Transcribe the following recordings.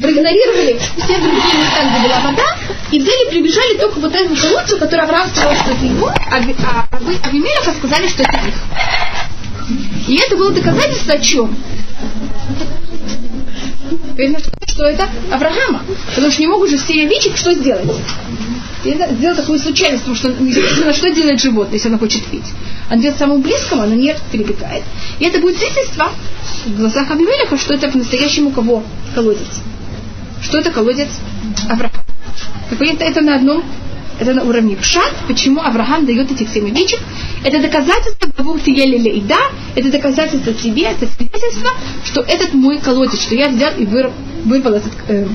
проигнорировали все другие места, где была вода, и взяли, прибежали только вот этому колодцу, который Авраам сказал, что это его, а, а, Авимелеха сказали, что это их. И это было доказательство о чем? что это Авраама. Потому что не могут же все овечек что сделать? сделать такую случайность, потому что естественно, что делает животное, если оно хочет пить? Он делает самому близкому, оно не перебегает. И это будет свидетельство в глазах Абимелеха, что это по-настоящему кого колодец. Что это колодец Авраама. Так понятно, это на одном, это на уровне пшат, почему Авраам дает этих семь овечек. Это доказательство того, ты ели да, это доказательство тебе, это свидетельство, что этот мой колодец, что я взял и вырвал, вырвал этот, э,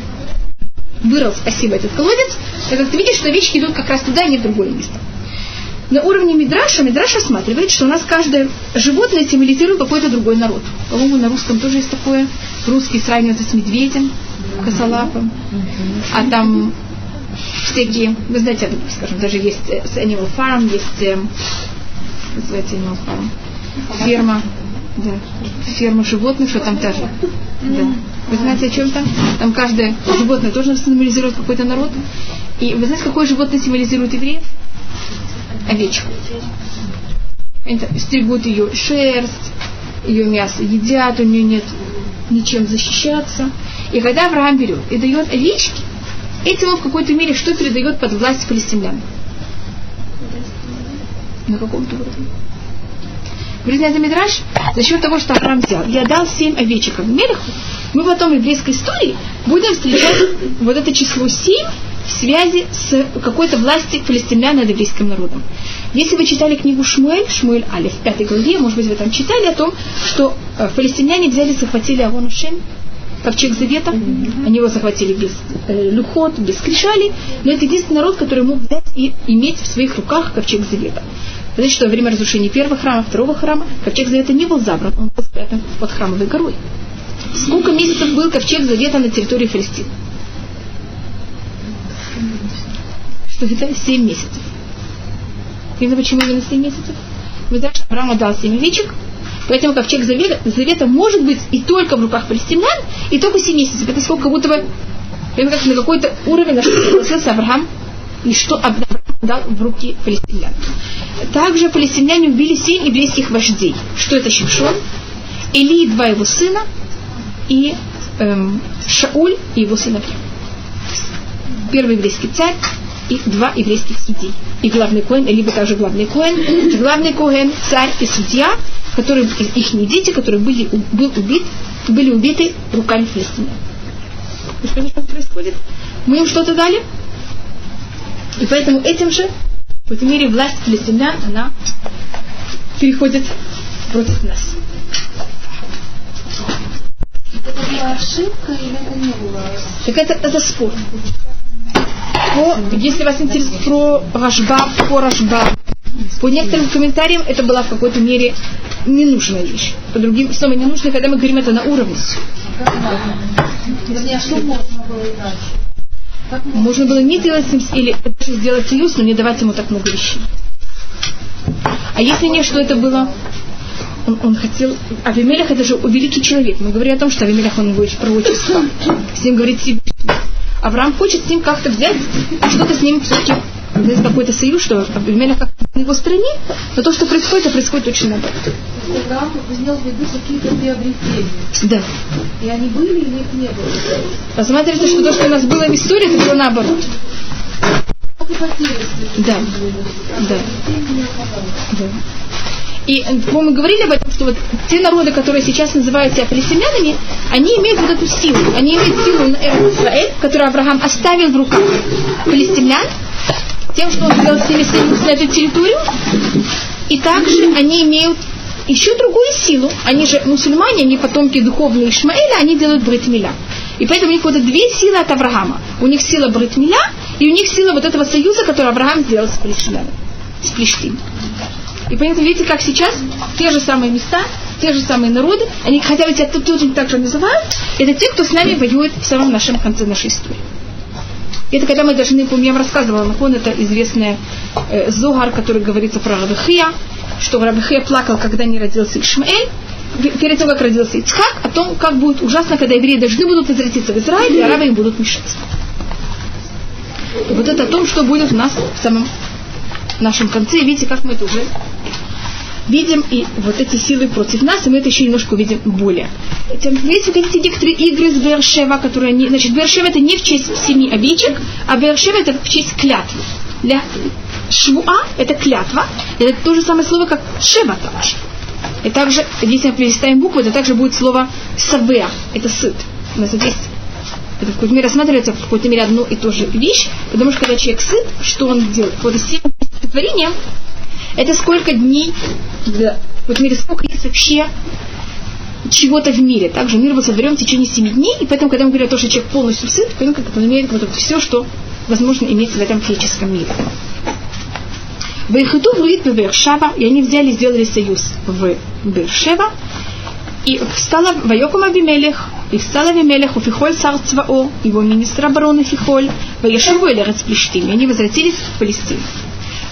вырвал, спасибо, этот колодец, как ты видишь, что овечки идут как раз туда, а не в другое место. На уровне Мидраша, Мидраш рассматривает, что у нас каждое животное символизирует какой-то другой народ. По-моему, на русском тоже есть такое. Русский сравнивается с медведем, косолапым. А там всякие, вы знаете, скажем, даже есть с Animal Farm, есть, э, называется Animal Farm, ферма, да, ферма животных, что там тоже. Да. Вы знаете, о чем там? Там каждое животное тоже символизирует какой-то народ. И вы знаете, какое животное символизирует евреев? Овечку. Это стригут ее шерсть, ее мясо едят, у нее нет ничем защищаться. И когда Авраам берет и дает овечки, этим он в какой-то мере что передает под власть палестинян? На каком-то уровне. Говорит на Мидраш, за счет того, что Авраам взял, я дал семь овечек Авимелеху, мы потом в еврейской истории будем встречать вот это число семь в связи с какой-то властью палестинян над еврейским народом. Если вы читали книгу Шмуэль, Шмуэль Али в пятой главе, может быть, вы там читали о том, что э, палестиняне взяли, захватили Авон Шем, ковчег завета. Они его захватили без э, люхот, без кричали. Но это единственный народ, который мог взять и иметь в своих руках ковчег завета. Значит, что во время разрушения первого храма, второго храма, ковчег завета не был забран, он был спрятан под храмовой горой. Сколько месяцев был ковчег завета на территории Палестины? Что это? Семь месяцев. Видно, почему именно семь месяцев? Вы знаете, что Авраам отдал семь овечек, поэтому ковчег завета, завета может быть и только в руках палестинян, и только семь месяцев. Это сколько будто бы, как на какой-то уровень, на что согласился Авраам, и что Авраам дал в руки палестинян. Также палестиняне убили семь еврейских вождей. Что это Шимшон? Или два его сына и эм, Шауль и его сыновья. Первый еврейский царь и два еврейских судей. И главный коин, либо также главный коин, главный коин, царь и судья, которые, их дети, которые были, был убит, были убиты руками филистимлян. Что происходит? Мы им что-то дали? И поэтому этим же, в этой мере, власть филистимлян, она переходит против нас. Это была ошибка или это не было? Так это, это спор. По, если вас интересует про Рашба, по Рашба, по некоторым комментариям это была в какой-то мере ненужная вещь. По другим, снова ненужная, когда мы говорим это на уровне. Можно было не делать с ним, или даже сделать союз, но не давать ему так много вещей. А если не, что это было? Он, он хотел... Авимелях это же великий человек. Мы говорим о том, что Авимелях он его пророчество. С ним говорит Авраам хочет с ним как-то взять, что-то с ним все-таки есть какой-то союз, что Авимелях как на его стороне, но то, что происходит, это происходит очень наоборот. Авраам имел в виду какие-то приобретения. Да. И они были или их не было? Посмотрите, что то, что у нас было в истории, это было наоборот. Да. Да. Да. И э, мы говорили об этом, что вот те народы, которые сейчас называют себя палестинянами, они имеют вот эту силу. Они имеют силу на Израиль, которую Авраам оставил в руках палестинян, тем, что он сделал с ними на эту территорию. И также они имеют еще другую силу. Они же мусульмане, они потомки духовные Ишмаэля, они делают бритмиля. И поэтому у них вот две силы от Авраама. У них сила бритмиля, и у них сила вот этого союза, который Авраам сделал с палестинянами, с Плештин. И поэтому видите, как сейчас те же самые места, те же самые народы, они хотя бы тебя тут тоже так же называют, это те, кто с нами воюет в самом нашем конце нашей истории. Это когда мы должны, помню, я вам рассказывала, Нахон, это известный э, Зогар, который говорится про Рабихия, что Рабихия плакал, когда не родился Ишмаэль, перед тем, как родился Ицхак, о том, как будет ужасно, когда евреи должны будут возвратиться в Израиль, и арабы им будут мешать. И вот это о том, что будет у нас в самом нашем конце. Видите, как мы это уже видим и вот эти силы против нас, и мы это еще немножко увидим более. Есть вот эти некоторые игры с Бершева, которые не... Значит, Бершева это не в честь семи обидчик, а Бершева это в честь клятвы. Для Швуа это клятва, это то же самое слово, как Шева также. И также, если мы переставим букву, это также будет слово Савеа, это сыт. У нас здесь это в какой-то мере рассматривается в какой-то мере одну и ту же вещь, потому что когда человек сыт, что он делает? Вот с творением это сколько дней, да, в мере сколько есть вообще чего-то в мире. Также мир был сотворен в течение семи дней, и поэтому, когда мы говорим о том, что человек полностью сыт, поэтому как он имеет вот все, что возможно иметь в этом физическом мире. В Бершава, и они взяли и сделали союз в Бершева, и встала Вайокум Авимелех, и встал Авимелех, Уфихоль царь Цвао, его министр обороны Фихоль, Ваешеву Элерец Плештим, и они возвратились в Палестину.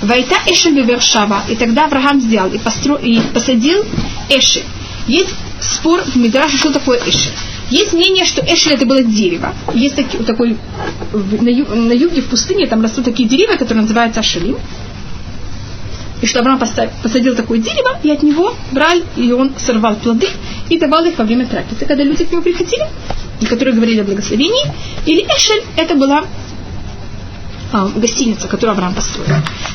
Вайта Эшель Бевершава, и тогда Авраам взял и, постро... и посадил Эшель. Есть спор в Мидраше, что такое Эшель. Есть мнение, что Эшель это было дерево. Есть таки, такой, на, ю, на юге в пустыне там растут такие деревья, которые называются Ашелим и что Авраам посадил такое дерево, и от него брали, и он сорвал плоды и давал их во время трапезы. Когда люди к нему приходили, и которые говорили о благословении, или Эшель, это была а, гостиница, которую Авраам построил.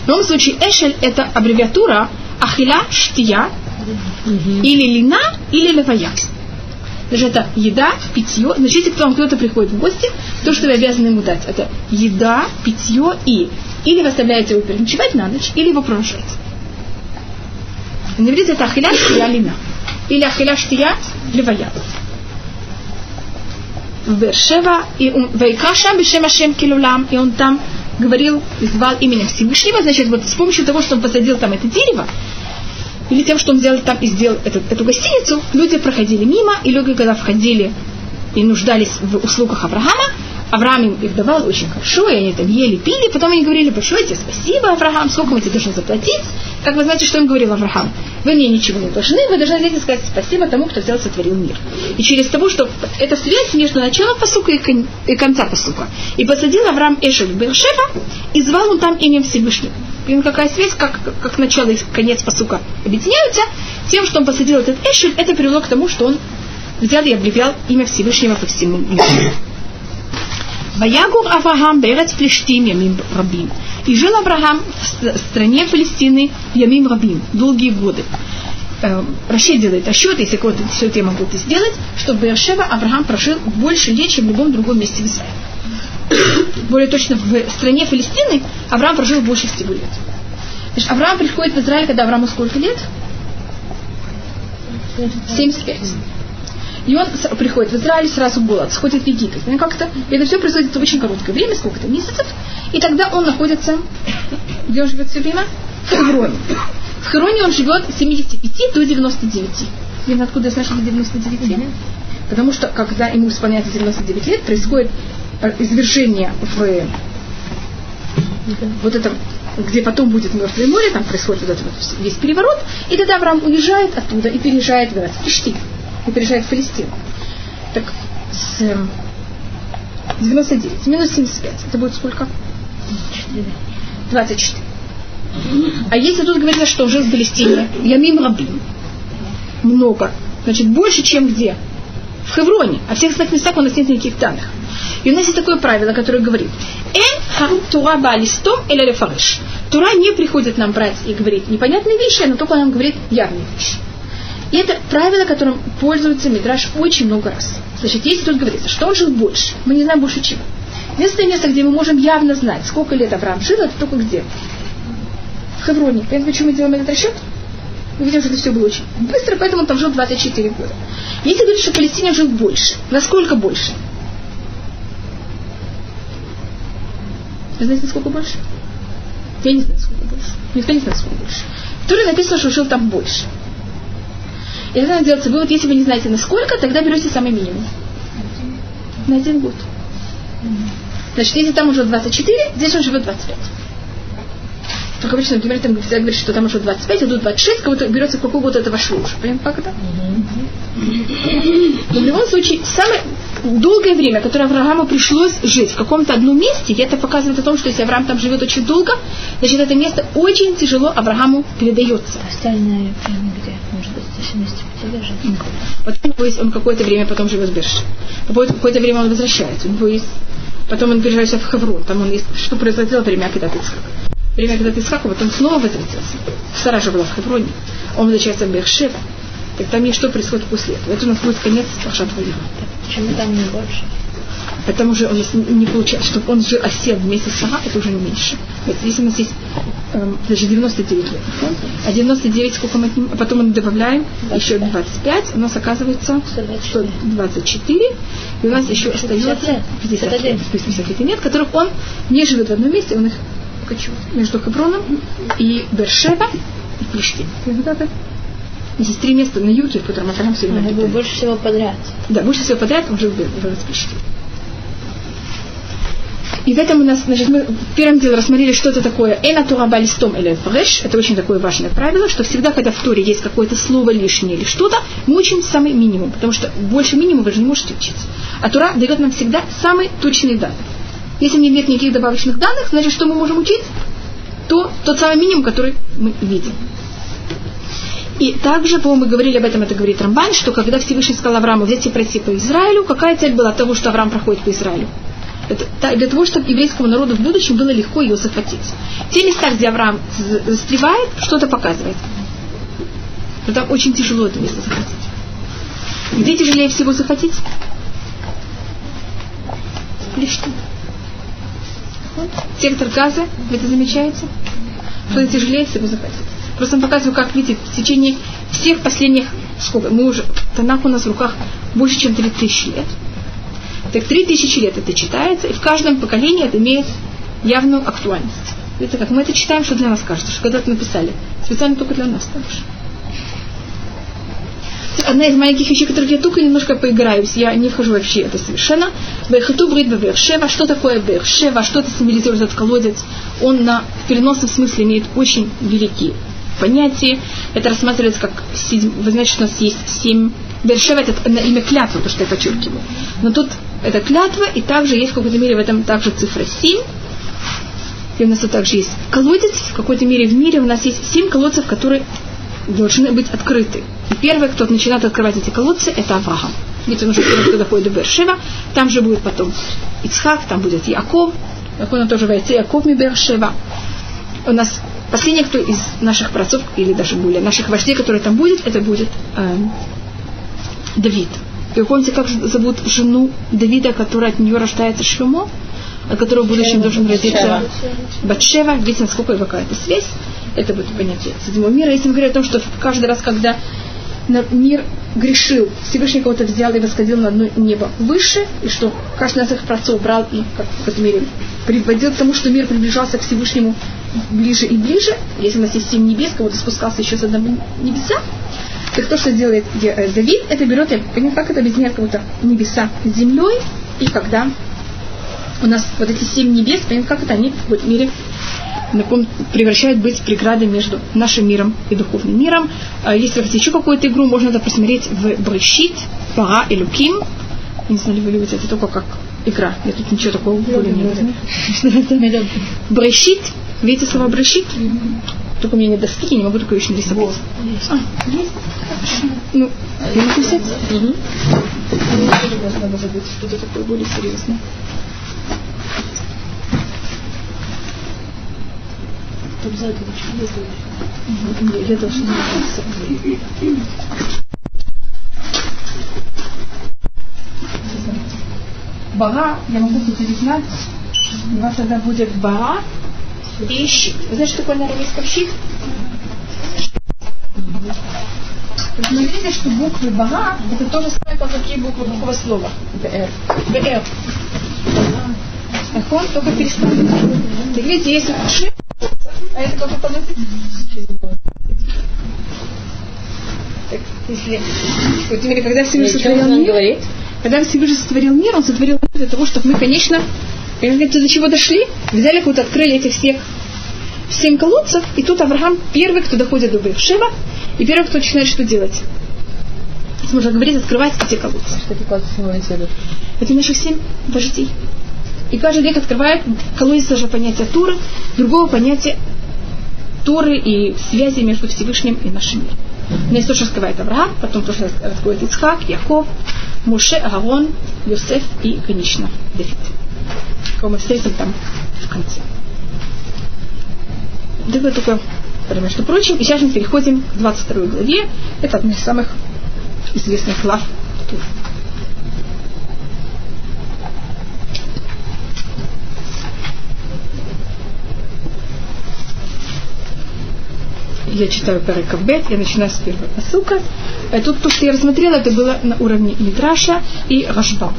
В любом случае, Эшель это аббревиатура Ахиля Штия, или Лина, или Левая. Значит, это еда, питье. Значит, если к вам кто-то приходит в гости, то, что вы обязаны ему дать, это еда, питье и или вы оставляете его переночевать на ночь, или его провожаете. На иврите это ахиля штия лина. Или ахиля штия левая. В Бершева и Вайкаша Бешем Ашем Килулам, и он там говорил, звал именем Всевышнего, значит, вот с помощью того, что он посадил там это дерево, или тем, что он сделал там и сделал эту, эту гостиницу, люди проходили мимо, и люди, когда входили и нуждались в услугах Авраама, Авраам им их давал очень хорошо, и они там ели, пили, потом они говорили, большое тебе спасибо, Авраам, сколько мы тебе должны заплатить? Как вы знаете, что им говорил Авраам? Вы мне ничего не должны, вы должны здесь сказать спасибо тому, кто взял, сотворил мир. И через того, что это связь между началом посука и, кон, и конца посука. И посадил Авраам Эшель в Бершева, и звал он там имя Всевышнего. И какая связь, как, как начало и конец посука объединяются, тем, что он посадил этот Эшель, это привело к тому, что он взял и объявлял имя Всевышнего по всему миру. Ваягур Авраам Берец Плештим Ямим Рабим. И жил Авраам в стране Палестины Ямим Рабим, долгие годы. Рашид делает расчет, если кто-то все это я могу это сделать, что в Бершева Авраам прожил больше лет, чем в любом другом месте в Израиле. Более точно, в стране Палестины Авраам прожил больше всего лет. Значит, Авраам приходит в Израиль, когда Аврааму сколько лет? 75. И он приходит в Израиль, сразу голод, сходит в Египет. Ну, как-то, это все происходит в очень короткое время, сколько-то месяцев. И тогда он находится, где он живет все время? В Хевроне. В Хевроне он живет с 75 до 99. Видно, откуда я знаю, что до 99 лет? Потому что, когда ему исполняется 99 лет, происходит э, извержение в вот этом где потом будет Мертвое море, там происходит вот этот вот весь переворот, и тогда Авраам уезжает оттуда и переезжает в Иерусалим и переезжает в Палестину. Так с 99 минус 75, это будет сколько? 24. А если тут говорится, что жил в Палестине, Ямим Рабим, много, значит, больше, чем где? В Хевроне. А всех остальных местах у нас нет никаких данных. И у нас есть такое правило, которое говорит, «Эн тура балистом или рефариш». Тура не приходит нам брать и говорить непонятные вещи, она только нам говорит явные вещи. И это правило, которым пользуется Мидраш очень много раз. Значит, если тут говорится, что он жил больше, мы не знаем больше чего. Единственное место, где мы можем явно знать, сколько лет Авраам жил, это только где? В Хевроне. Понимаете, почему мы делаем этот расчет? Мы видим, что это все было очень быстро, поэтому он там жил 24 года. Если говорить, что Палестине жил больше, насколько больше? Вы знаете, насколько больше? Я не знаю, сколько больше. Никто не знает, сколько больше. В Туре написано, что жил там больше. И тогда делается вывод, если вы не знаете насколько, тогда берете самый минимум. На один год. Значит, если там уже 24, здесь он живет 25. как обычно, например, там всегда говорит, что там уже 25, а тут 26, кого-то берется какой год это вошло уже. Понятно, как это? Но в любом случае, самое долгое время, которое Аврааму пришлось жить в каком-то одном месте, и это показывает о том, что если Авраам там живет очень долго, значит, это место очень тяжело Аврааму передается. Остальное время где? Потом он какое-то время потом живет в Берше. Какое-то время он возвращается. У него есть Потом он переезжает в Хеврон. Там он есть, что произошло время, когда ты Время, когда ты Ицхака, потом снова возвратился. Сара же была в Хевроне. Он возвращается в Бершев. Так там есть что происходит после этого. Это у нас будет конец Пашат Почему там не больше? Потому что он не получается, чтобы он же осел вместе с Сага, это уже не меньше. Если у нас есть эм, даже 99 лет, а 99 сколько мы отнимаем, а потом мы добавляем 25. еще 25, у нас оказывается 124, и у нас еще остается 50 лет, 50 лет, которых он не живет в одном месте, он их кочует между Хаброном и Бершева и Плештин. Здесь три места на юге, в котором Авраам все время Больше всего подряд. Да, больше всего подряд он жил в Плештин. И в этом у нас, значит, мы в первом деле рассмотрели, что это такое эна тура балистом или фреш. Это очень такое важное правило, что всегда, когда в туре есть какое-то слово лишнее или что-то, мы учим самый минимум, потому что больше минимума вы же не можете учиться. А тура дает нам всегда самые точные данные. Если нет никаких добавочных данных, значит, что мы можем учить? То тот самый минимум, который мы видим. И также, по-моему, мы говорили об этом, это говорит Рамбан, что когда Всевышний сказал Аврааму взять и пройти по Израилю, какая цель была того, что Авраам проходит по Израилю? Для того, чтобы еврейскому народу в будущем было легко ее захватить. Те места, где Авраам застревает, что-то показывает. Но там очень тяжело это место захватить. Где тяжелее всего захватить? Плештин. Сектор газа, вы это замечаете? Что тяжелее всего захватить. Просто он показывает, как, видите, в течение всех последних, сколько, мы уже, Танах у нас в руках больше, чем 3000 лет. Так три тысячи лет это читается, и в каждом поколении это имеет явную актуальность. Видите, как мы это читаем, что для нас кажется, что когда это написали, специально только для нас так же. Одна из маленьких вещей, которых я только немножко поиграюсь, я не вхожу вообще это совершенно. Бехату. Что такое Бершева? Что это символизирует этот колодец? Он на в переносном смысле имеет очень великие понятия. Это рассматривается как, вы знаете, что у нас есть семь Бершева это на имя клятвы, то, что я подчеркиваю. Но тут это клятва, и также есть в какой-то мере в этом также цифра 7. И у нас тут также есть колодец. В какой-то мере в мире у нас есть 7 колодцев, которые должны быть открыты. И первый, кто начинает открывать эти колодцы, это Авраам. Ведь он уже первый, кто доходит до Бершева. Там же будет потом Ицхак, там будет Яков. Он тоже войти Яков Бершева. У нас последний, кто из наших працов, или даже более наших вождей, который там будет, это будет э, Давид. И вы помните, как зовут жену Давида, которая от нее рождается Шлюмо, от которого в будущем должен родиться Батшева. Видите, насколько и какая-то связь. Это будет понятие седьмого мира. Если мы говорим о том, что каждый раз, когда мир грешил, Всевышний кого-то взял и восходил на одно небо выше, и что каждый из их працов брал и, как в этом мире, приводил к тому, что мир приближался к Всевышнему ближе и ближе. Если у нас есть семь небес, кого-то спускался еще с одного небеса, так то, что делает э, Давид, это берет, я понимаю, как это объясняет как-то небеса с землей, и когда у нас вот эти семь небес, понимаете, как это они в мире превращают быть преградой между нашим миром и духовным миром. А если вы хотите еще какую-то игру, можно это посмотреть в Брещит, Пара и Луким. Не знаю, ли вы любите это только как игра. Я тут ничего такого более не говорю. Брещит. Видите слово брещит? Только у меня нет доски, я не могу такое еще нарисовать. А, есть? Ну, я могу взять? Угу. Надо забыть что-то такое более серьезное. Обязательно, если я должна Бара, я могу перезнать, у вас тогда будет бара, и щит. Вы знаете, что такое на арамейском щит? Посмотрите, что буквы Бага это то же самое, как какие буквы буква слова. БР. БР. Так он только переставлен. Так видите, если ши, а это как это так, если, вот теперь, когда Всевышний сотворил мир, говорит? когда Всевышний сотворил мир, он сотворил мир для того, чтобы мы, конечно, Понимаете, до чего дошли? Взяли какую-то, открыли этих всех семь колодцев, и тут Авраам первый, кто доходит до Бевшева, и первый, кто начинает что делать? Можно говорить, открывать эти колодцы. Что такое символизирует? Это наших семь вождей. И каждый век открывает колодец даже понятия Туры, другого понятия Торы и связи между Всевышним и нашим миром. Но есть то, что раскрывает Авраам, потом то, что раскрывает Ицхак, Яков, Муше, Аарон, Йосеф и, конечно, Давид. Кого мы встретим там в конце. Это только, между прочим. И сейчас мы переходим к 22 главе. Это одна из самых известных глав я читаю Перекавбет, я начинаю с первого посука. А тут то, что я рассмотрела, это было на уровне Мидраша и Рашба.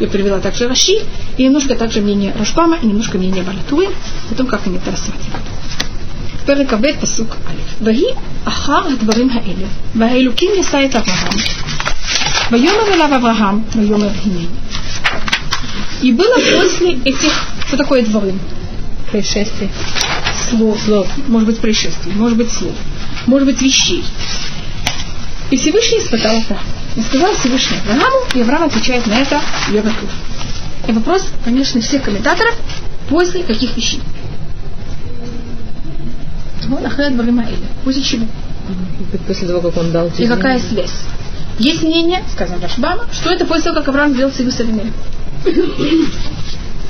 Я привела также Раши, и немножко также мнение Рашбама, и немножко мнение Балатуи, о том, как они это рассматривают. Перекавбет посук Алиф. Ваги ахар הדברים האלה, והאלוקים נישא את אברהם. ויאמר אליו אברהם, ויאמר הנני. И было после этих, что такое дворым? Происшествие. слов, слов, может быть происшествий, может быть слов, может быть вещей. И Всевышний испытал Авраама. И сказал Всевышний Аврааму, и Авраам отвечает на это готов. И вопрос, конечно, всех комментаторов, после каких вещей? Вот Ахред Баримаэля. После чего? После того, как он дал И какая связь? Есть мнение, сказано Рашбама, что это после того, как Авраам сделал союз с Авимелехом.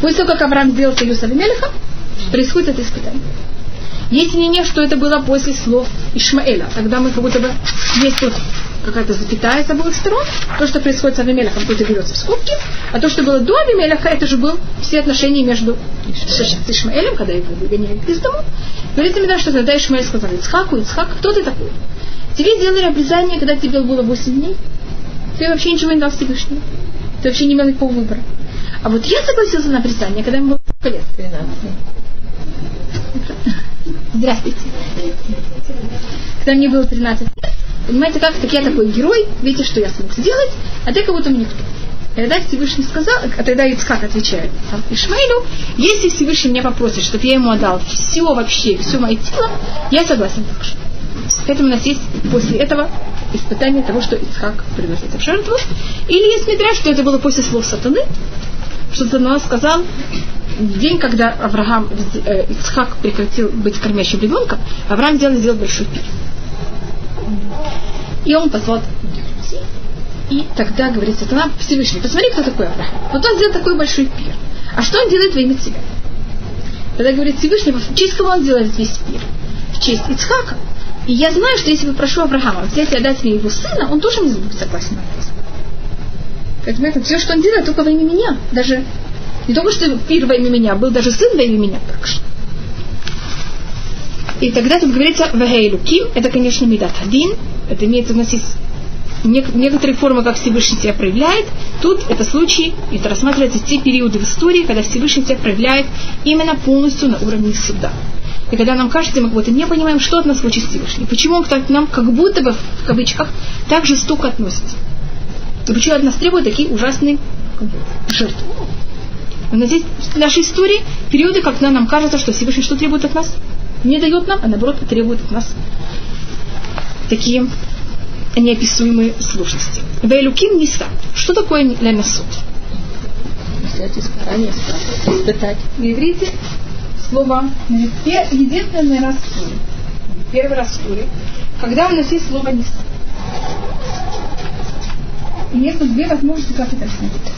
После того, как Авраам сделал союз с Авимелехом, происходит это испытание. Есть мнение, что это было после слов Ишмаэля. Тогда мы как будто бы есть тут какая-то запятая с обоих сторон. То, что происходит с Авимелехом, это берется в скобки. А то, что было до Авимелеха, это же был все отношения между Ишмаэлем, когда его выгоняли из дома. Говорится мне, что тогда Ишмаэль сказал Ицхаку, Ицхак, кто ты такой? Тебе сделали обрезание, когда тебе было 8 дней. Ты вообще ничего не дал Всевышнему. Ты вообще не имел никакого выбора. А вот я согласился на обрезание, когда ему было лет? 13. Здравствуйте. Когда мне было 13 лет, понимаете, как так я такой герой, видите, что я смог сделать, а ты как будто мне никто. Тогда Всевышний сказал, а тогда Ицхак отвечает Ишмаилю, если Всевышний меня попросит, чтобы я ему отдал все вообще, все мое тело, я согласен. Поэтому у нас есть после этого испытание того, что Ицхак приносится в жертву. Или есть мидраж, что это было после слов сатаны, что сатана сказал, в день, когда Авраам, э, Ицхак прекратил быть кормящим ребенком, Авраам сделал, сделал большой пир. И он позвал и тогда говорит сатана Всевышний, посмотри, кто такой Авраам. Вот он сделал такой большой пир. А что он делает во имя тебя? Тогда говорит Всевышний, в честь кого он делает весь пир? В честь Ицхака. И я знаю, что если попрошу Авраама взять и отдать мне его сына, он тоже не будет согласен на это. Поэтому это все, что он делает, только во имя меня. Даже не только что пир во имя меня, был даже сын во имя меня также. И тогда тут говорится Вагейлуким, это, конечно, Медат Хадин, это имеется в виду, есть некоторые формы, как Всевышний себя проявляет. Тут это случай, это рассматривается те периоды в истории, когда Всевышний себя проявляет именно полностью на уровне суда. И когда нам кажется, мы как будто не понимаем, что от нас хочет Всевышний. Почему он к нам как будто бы, в кавычках, так жестоко относится. И почему от нас требует такие ужасные жертвы. Но здесь в нашей истории периоды, когда нам кажется, что Всевышний что требует от нас? Не дает нам, а наоборот требует от нас такие неописуемые сложности. Вейлуким Ниса. Что такое Лемесут? Взять испытание, испытать. На иврите слово единственный раз в туре. Первый раз в туре. Когда у нас есть слово Ниса. И есть две возможности, как это рассмотреть.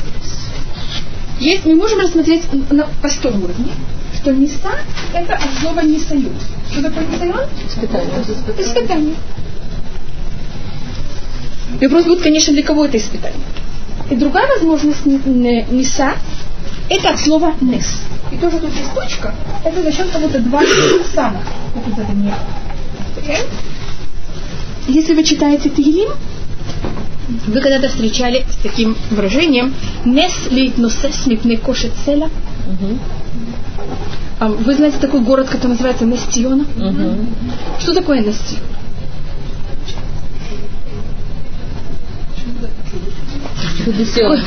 Есть, мы можем рассмотреть на простом уровне, что Ниса – это от слова Нисаюд. Что такое Нисаюд? Испытание. Испытание. И вопрос будет, конечно, для кого это испытание. И другая возможность Ниса – это от слова Нес. И тоже тут есть точка. Это за счет кого-то два самых. Вот это не. Если вы читаете Тигелим, вы когда-то встречали с таким выражением «Нес лит носес мипне кошет селя». Вы знаете такой город, который называется Нестиона? Угу. Что такое Нестион?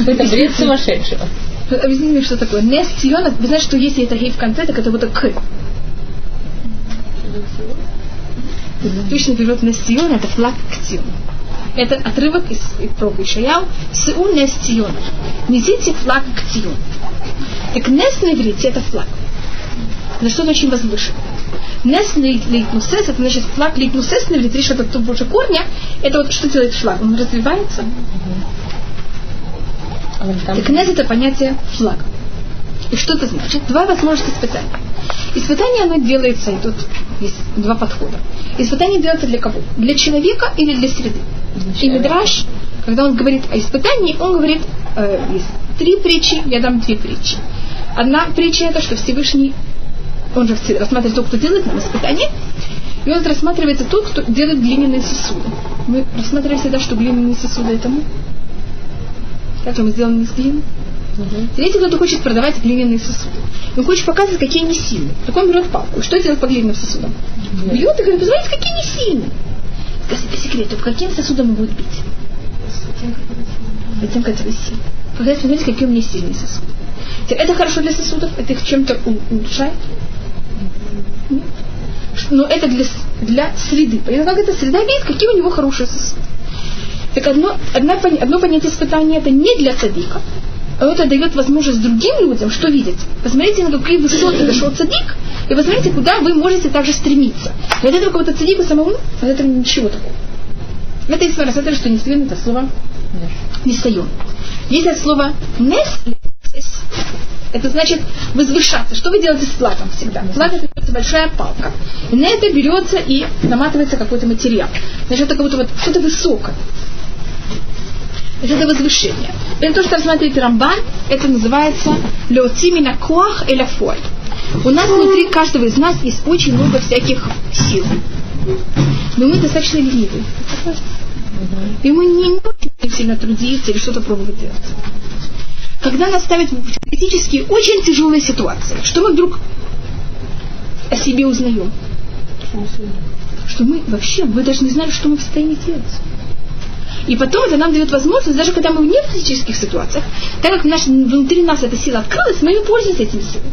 Это бред сумасшедшего. Объясните мне, что такое. Нестиона, вы знаете, что если это гей в конце, так это вот к. Точный перевод на Сион это флаг к Сиону. Это отрывок из пророка Ишаяу. Сеу нес Сион. Несите флаг к Сиону. Так нес на иврите это флаг. На что-то очень возвышенное. Нес лейтнусес, это значит флаг лейтнусес на иврите, что это больше корня, это вот что делает флаг? Он развивается. Там Так нес это понятие флага. И что это значит? Два возможных испытания. Испытание оно делается, и тут есть два подхода. Испытание делается для кого? Для человека или для среды? И Мидраш, когда он говорит о испытании, он говорит, э, есть три притчи, я дам две притчи. Одна притча это, что Всевышний, он же рассматривает тот, кто делает нам испытание, и он рассматривается тот, кто делает глиняные сосуды. Мы рассматриваем всегда, что глиняные сосуды это мы. Как же мы сделаны из глины? Третий кто-то хочет продавать глиняные сосуды. Он хочет показывать, какие они сильные. Так он берет палку. И что делает по глиняным сосудам? Бьет и говорит, посмотрите, какие они сильные. Скажите по секрету, каким сосудам он будет бить? Тем, которые сильные. Показать, посмотрите, какие у меня сильные сосуды. Это хорошо для сосудов? Это их чем-то улучшает? Нет. Но это для, для среды. Понятно, как эта среда видит, какие у него хорошие сосуды. Так одно, одна пон- одно понятие испытания это не для цадика, а это дает возможность другим людям что видеть. Посмотрите, на какие высоты дошел цадик, и посмотрите, куда вы можете также стремиться. И от этого какого-то цадика самому, от этого ничего такого. Это если рассматривать, что несвен это слово несайон. Есть от слова нес, это значит возвышаться. Что вы делаете с флагом всегда? Флаг это берется большая палка. И на это берется и наматывается какой-то материал. Значит, это как будто вот что-то высокое. Значит, это возвышение. Это то, что рассматривает Рамбан, это называется леотимина коах эля фоль. У нас внутри каждого из нас есть очень много всяких сил. Но мы достаточно ленивые. И мы не можем сильно трудиться или что-то пробовать делать. Когда нас ставят в критические, очень тяжелые ситуации, что мы вдруг о себе узнаем? Что мы вообще, мы даже не знали, что мы в состоянии делать. И потом это нам дает возможность, даже когда мы в критических ситуациях, так как наш, внутри нас эта сила открылась, мы и пользуемся этими силами.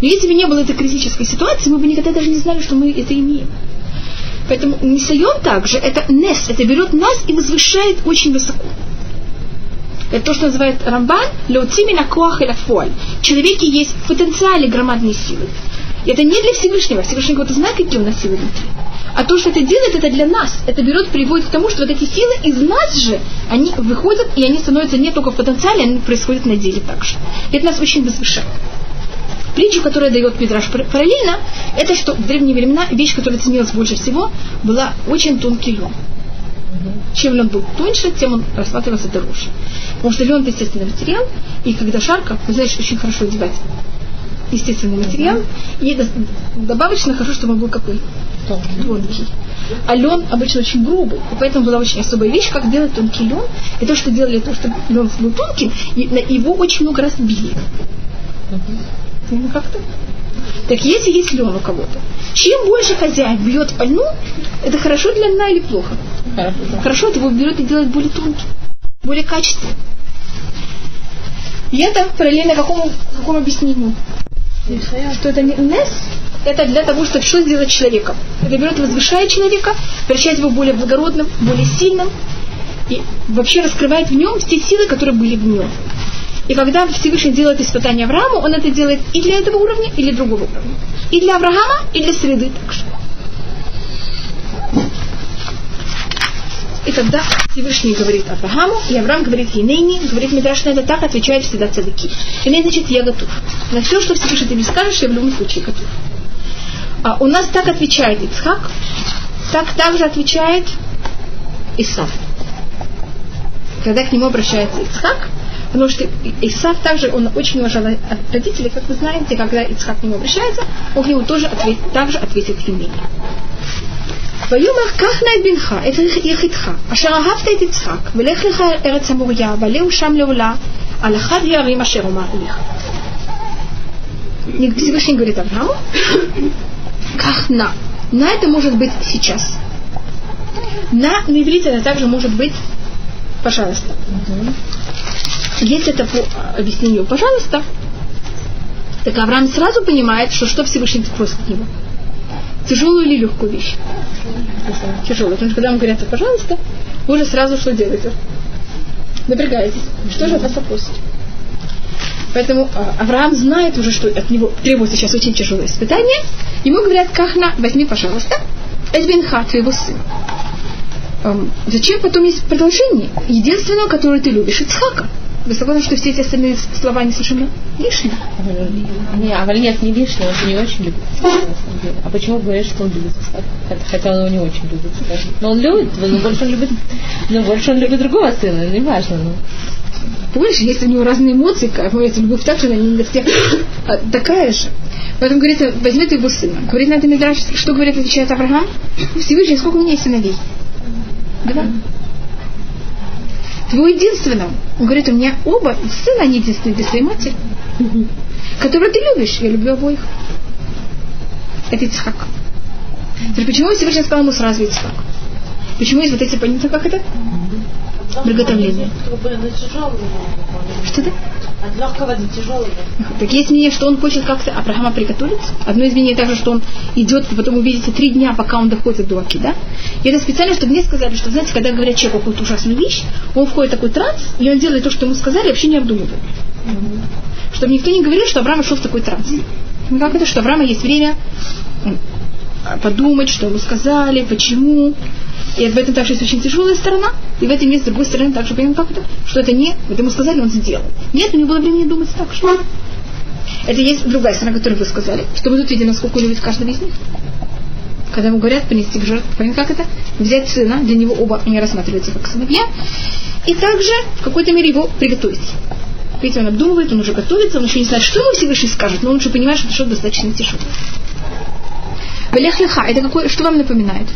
Но если бы не было этой критической ситуации, мы бы никогда даже не знали, что мы это имеем. Поэтому несайон также, это нес, это берет нас и возвышает очень высоко. Это то, что называет Рамбан леуцимина коах и фоль. В есть в потенциале громадные силы. И это не для Всевышнего. Всевышний кто-то знает, какие у нас силы внутри. А то, что это делает, это для нас. Это берет, приводит к тому, что вот эти силы из нас же, они выходят, и они становятся не только в потенциале, они происходят на деле также. И это нас очень возвышает. Притчу, которая дает Мидраш параллельно, это что в древние времена вещь, которая ценилась больше всего, была очень тонкий лен. Чем лен был тоньше, тем он рассматривался дороже. Потому что лен это естественный материал, и когда жарко, вы знаете, очень хорошо одевать естественный материал, и добавочно хорошо, чтобы он был какой? Тонкий. А лен обычно очень грубый, и поэтому была очень особая вещь, как делать тонкий лен. И то, что делали, то, что лен был тонким, его очень много раз били. Ну, как-то. Так если есть лен у кого-то, чем больше хозяин бьет по льну, это хорошо для льна или плохо? Хорошо. Хорошо, это его берет и делает более тонким, более качественным. И это параллельно какому, какому объяснению? Что это не нес, это для того, чтобы что сделать человеком. Это берет и возвышает человека, превращает его более благородным, более сильным, и вообще раскрывает в нем все силы, которые были в нем. И когда Всевышний делает испытание Аврааму, он это делает и для этого уровня, и для другого уровня. И для Авраама, и для среды также. И тогда Всевышний говорит Аврааму, и Авраам говорит Енейни, говорит Мидраш, на это так отвечает всегда цадыки. Еней значит, я готов. На все, что Всевышний ты мне скажешь, я в любом случае готов. А у нас так отвечает Ицхак, так также отвечает Исав. Когда к нему обращается Ицхак, потому что Исав также, он очень уважал родителей, как вы знаете, когда Ицхак к нему обращается, он к нему тоже ответ, также ответит Еней. ויאמר קח נא את בנך, את יחידך, אשר אהבת את יצחק, ולך לך ארץ המוריה, ועלהו שם לעולה, על אחד הערים אשר אומר לך. Всевышний говорит Аврааму, как на. На это может быть сейчас. На на иврите это также может быть пожалуйста. Если это по объяснению пожалуйста, так Авраам сразу понимает, что что Всевышний просит от него. Тяжелую или легкую вещь? Тяжелую. Потому что когда вам говорят, пожалуйста, вы уже сразу что делаете? Напрягаетесь. Что же от вас попросить? Поэтому а, Авраам знает уже, что от него требуется сейчас очень тяжелое испытание. Ему говорят, Кахна, возьми, пожалуйста, Эсбенха, твоего сына. Эм, зачем потом есть продолжение? Единственного, которое ты любишь, Ицхака. Вы согласны, что все эти остальные слова не совершенно лишние? Не, а нет, не лишнего, он же не очень любит Исаака, на самом деле. А почему говоришь, что он любит Исаака? Хотя- он его не очень любит. Но он любит, но больше он любит, но больше он любит другого сына, не важно. Ну. Понимаешь, есть у него разные эмоции, как моя любовь так же, она не для всех а, такая же. Поэтому говорится, возьми твоего сына. Говорит на это Мидраш, что говорит, отвечает Авраам? Всевышний, сколько у меня есть сыновей? Два. Твоего единственного. Он говорит, у меня оба сына, они единственные для своей матери, которого ты любишь. Я люблю обоих. Это Ицхак. Теперь почему Всевышний сказал ему сразу Ицхак? Почему есть вот эти понятия, как это? Приготовление. Чтобы на тяжелый Что это? От легкого до тяжелого. Так есть мнение, что он хочет как-то Авраама приготовиться. Одно из мнений также, что он идет, потом увидите три дня, пока он доходит до Аки, да? И это специально, чтобы мне сказали, что, знаете, когда говорят человеку какую-то ужасную вещь, он входит в такой транс, и он делает то, что ему сказали, вообще не обдумывает. Чтобы никто не говорил, что Авраам шел в такой транс. Ну, как это, что Авраама есть время подумать, что ему сказали, почему. И в этом также есть очень тяжелая сторона, и в этом есть с другой стороны также понимаем, как это, что это не, вот ему сказали, он сделал. Нет, у него было времени думать так же. Это есть другая сторона, которую вы сказали, что мы тут видим, насколько любит каждого из них. Когда ему говорят принести к жертве, понятно, как это? Взять сына, для него оба не рассматриваются как сыновья, и также в какой-то мере его приготовить. Видите, он обдумывает, он уже готовится, он еще не знает, что ему Всевышний скажет, но он уже понимает, что это что-то достаточно тяжелое. Велех леха, это какое, что вам напоминает?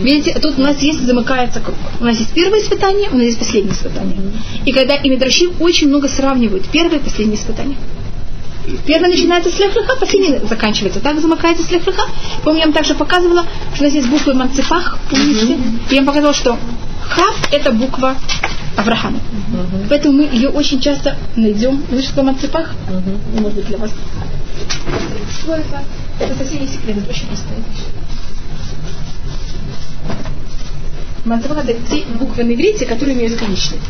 Видите, тут у нас есть, замыкается круг. У нас есть первое испытание, у нас есть последнее испытание. И когда и Медрашим очень много сравнивают первое и последнее испытание. Первое начинается с лехлиха, последнее заканчивается. Так замыкается с лехлиха. Помню, я вам также показывала, что у нас есть буквы Манцифах, помните? И я вам показывала, что Хав – это буква Авраама. Поэтому мы ее очень часто найдем. Вы что Манцифах? Может быть, для вас. Это совсем не секрет, это очень простая вещь. Манцифах – это те буквы на иврите, которые имеют конечные.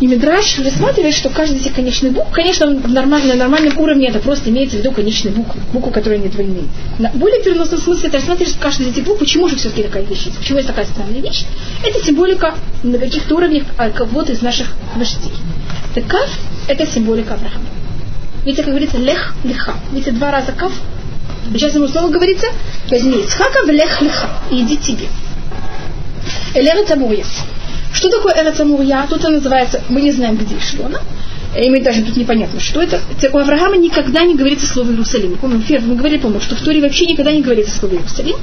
И Мидраш рассматривает, что каждый из этих конечных букв, конечно, в нормальном, на нормальном уровне это просто имеется в виду конечные буквы, буквы, которые не двойные. На более переносном смысле это рассматривает, что каждая из этих букв, почему же все-таки такая вещь почему есть такая странная вещь, это символика на каких-то уровнях а, кого-то из наших вождей. Так каф – это символика Авраама. Видите, как говорится, лех леха. Видите, два раза каф. Сейчас ему снова говорится, возьми Исхака в лех леха и иди тебе. Элера Тамурья. Что такое Эрец Амурья? Тут она называется, мы не знаем, где и что она. И мы даже тут непонятно, что это. У Авраама никогда не говорится слово Иерусалим. Помню, Фер, мы говорили, помню, что в Торе вообще никогда не говорится слово Иерусалим.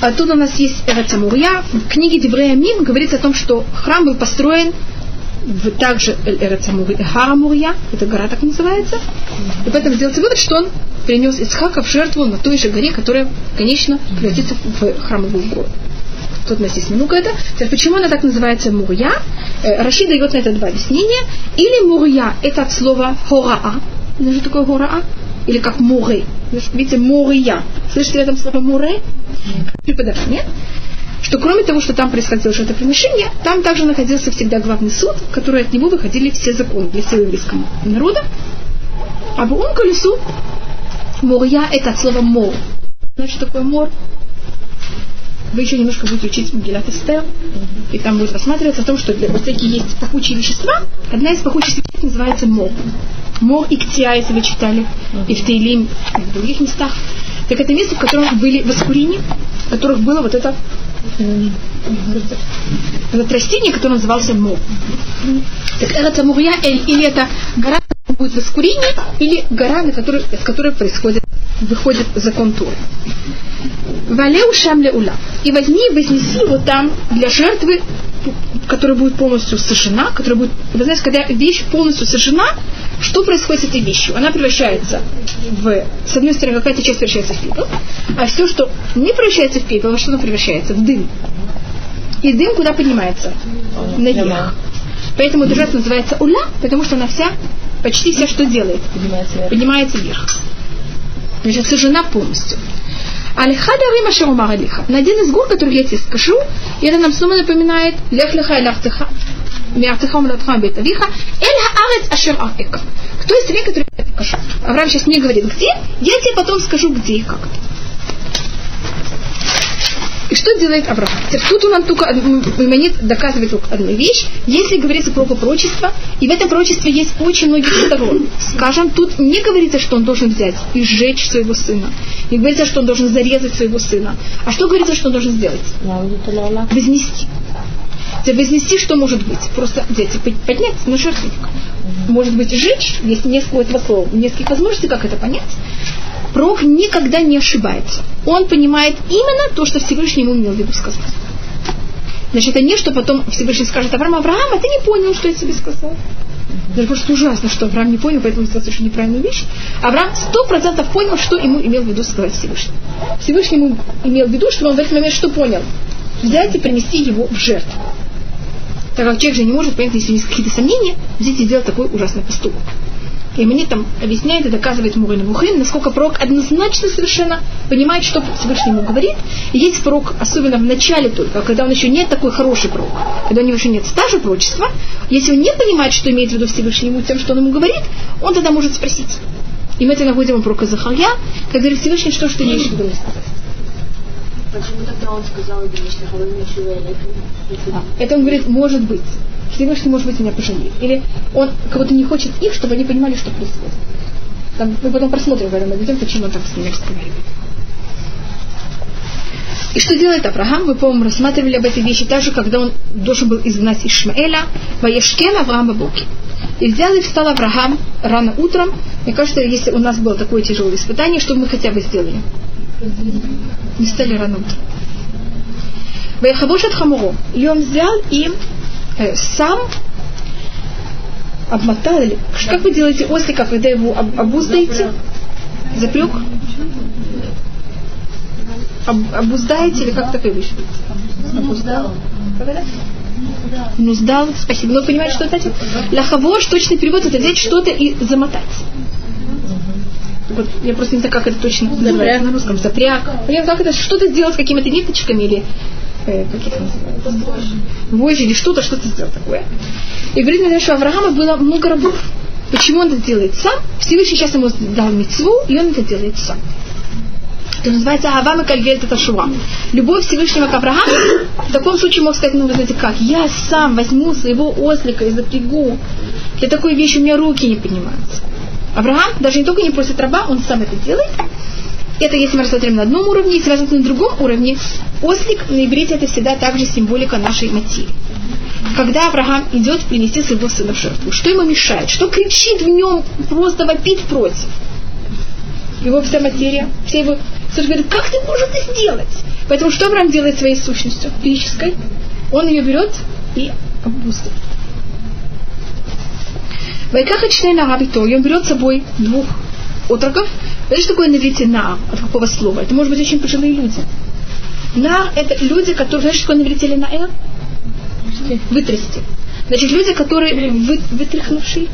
А тут у нас есть Эрец Амурья. В книге Деврея Мим говорится о том, что храм был построен в также Эрец Амурья, это гора так называется. И поэтому сделается вывод, что он принес Ицхака в жертву на той же горе, которая, конечно, превратится в храмовую гору. У нас есть много это. Теперь, почему она так называется Мурья? Э, Раши дает на это два объяснения. Или Мурья – это от слова хораа. Знаете, что такое хораа? Или как муры. Видите, Мурья. Слышите этом слово муре? Преподавание. Что кроме того, что там происходило жертвоприношение, там также находился всегда главный суд, в который от него выходили все законы для всего еврейского народа. А в он колесу Мурья – это от слова мор. Что такое мор? Вы еще немножко будете учить Мегилат Эстер, и там будет рассматриваться о том, что для, всякие есть пахучие вещества. Одна из пахучих веществ называется мор. Мор и ктия, если вы читали, и в Тейлим, и в других местах. Так это место, в котором были воскурения, в которых было вот это, это растение, которое назывался мор. Так это Мурья, или это гора, будет воскурение, или гора, на которой, с которой происходит, выходит закон Торы. Валеу шам ула. И возьми вознеси его там для жертвы, которая будет полностью сожжена, которая будет... Вы знаете, когда вещь полностью сожжена, что происходит с этой вещью? Она превращается в... С одной стороны, какая-то часть превращается в пепел, а все, что не превращается в пепел, во что оно превращается? В дым. И дым куда поднимается? Наверх. Поэтому эта жертва называется уля, потому что она вся, почти вся, что делает? Поднимается вверх. Поднимается вверх. Значит, сожжена полностью. Алихада Рима Шарумар Алиха. На один из гор, которых я тебе скажу, и это нам снова напоминает Лех Леха и Лахтеха. Миартеха Млатха Бет Авиха. Эль Хаарец Ашер Арека. Кто из стране, который? Авраам сейчас не говорит, где, я тебе потом скажу, где и как. Что делает Авраам? Тут он нам только Маймонид доказывает одну вещь. Если говорится про пророчество, и в этом пророчестве есть очень многих сторон. Скажем, тут не говорится, что он должен взять и сжечь своего сына. Не говорится, что он должен зарезать своего сына. А что говорится, что он должен сделать? Вознести. Вознести что может быть? Просто взять и поднять на жертвенник. Может быть, сжечь, есть несколько этого слова, нескольких возможностей, как это понять пророк никогда не ошибается. Он понимает именно то, что Всевышний ему имел в виду сказать. Значит, это не, что потом Всевышний скажет Авраам, Авраам, а ты не понял, что я тебе сказал. Это просто ужасно, что Авраам не понял, поэтому сделал совершенно неправильную вещь. Авраам сто процентов понял, что ему имел в виду сказать Всевышний. Всевышний ему имел в виду, что он в этот момент что понял? Взять и принести его в жертву. Так как человек же не может понять, если есть какие-то сомнения, взять и сделать такой ужасный поступок. И мне там объясняет и доказывает Мурин Мухин, насколько пророк однозначно совершенно понимает, что Всевышний ему говорит. И есть пророк, особенно в начале только, когда он еще не такой хороший пророк, когда у него еще нет стажа пророчества, если он не понимает, что имеет в виду Всевышний ему тем, что он ему говорит, он тогда может спросить. И мы это находим у пророка Захарья, как говорит Всевышний, что, что имеешь в виду мне сказать. Почему тогда он сказал, а, это он говорит, может быть. Всевышний, может быть, меня пожалеет. Или он кого-то не хочет их, чтобы они понимали, что происходит. Там, мы потом просмотрим, когда мы видим, почему он так с ними разговаривает. И что делает Авраам? Мы, по-моему, рассматривали об этой вещи также, когда он должен был изгнать Ишмаэля, Ваешкен Авраама Буки. И взял и встал Авраам рано утром. Мне кажется, если у нас было такое тяжелое испытание, что мы хотя бы сделали? Не стали рано утром. Ваяхабошат Хамуро. И он взял и э, сам обмотал или как вы делаете ослика, когда его об, обуздаете? Запрек? Об, обуздаете или как такое вещь? Обуздал. Ну, сдал, спасибо. Но понимаете, что это? Ляхавош, точный перевод, это взять что-то и замотать. Вот, я просто не знаю, как это точно называется на русском. Запряг. Я как это что-то сделать с какими-то ниточками или э, как их называют? Вожжи или что-то, что-то сделал такое. И говорит мне, что у Авраама было много рабов. Почему он это делает сам? Всевышний сейчас ему дал мецву, и он это делает сам. Это называется Авам и Кальвель Таташуа. Любовь Всевышнего к Аврааму в таком случае мог сказать, ну вы знаете как, я сам возьму своего ослика и запрягу. Для такой вещи у меня руки не поднимаются. Авраам даже не только не просит раба, он сам это делает. Это если мы рассмотрим на одном уровне, если рассмотрим на другом уровне, ослик на иврите это всегда также символика нашей материи. Когда Авраам идет принести своего сына в жертву, что ему мешает? Что кричит в нем, просто вопит против? Его вся материя, все его... Слушай, говорит, как ты можешь это сделать? Поэтому что Авраам делает своей сущностью физической? Он ее берет и обуздывает. Вайкаха члена Рабито, и он берет с собой двух отроков. Знаете, что такое на? От какого слова? Это может быть очень пожилые люди. На это люди, которые, знаешь, что такое навите на эр? Вытрясти. Значит, люди, которые вы, вытряхнувшие,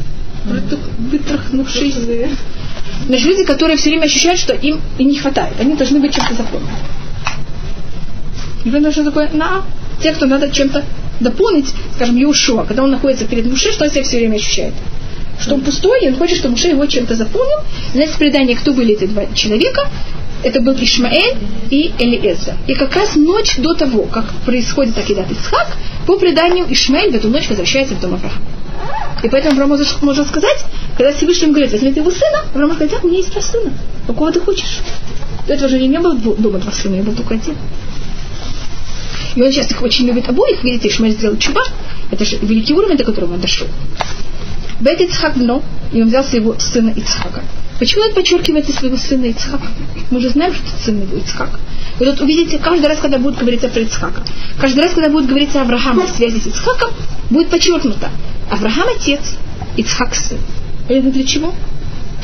вытряхнувшие. Значит, люди, которые все время ощущают, что им и не хватает. Они должны быть чем-то заполнены. И вы что такое на? Те, кто надо чем-то дополнить, скажем, Иушуа, когда он находится перед Муше, что он себя все время ощущает? Что он пустой, и он хочет, чтобы Муше его чем-то заполнил. Знаете, предание, кто были эти два человека? Это был Ишмаэль и Элиэза. И как раз ночь до того, как происходит Акидат Ицхак, по преданию Ишмаэль в эту ночь возвращается в дом Авраама. И поэтому Авраам может сказать, когда Всевышний ему говорит, возьми его сына, Авраам говорит, да, у меня есть два сына. Какого ты хочешь? До этого же не было дома два сына, я был только один. И он сейчас их очень любит обоих. Видите, Ишмаэль сделал чуба. Это же великий уровень, до которого он дошел. Бет Ицхак но, и он взял своего сына Ицхака. Почему он подчеркивает своего сына Ицхака? Мы же знаем, что это сын его Ицхак. Вы тут увидите, каждый раз, когда будет говориться про Ицхака, каждый раз, когда будет говориться о Аврааме в связи с Ицхаком, будет подчеркнуто. Авраам отец, Ицхак сын. Это для чего?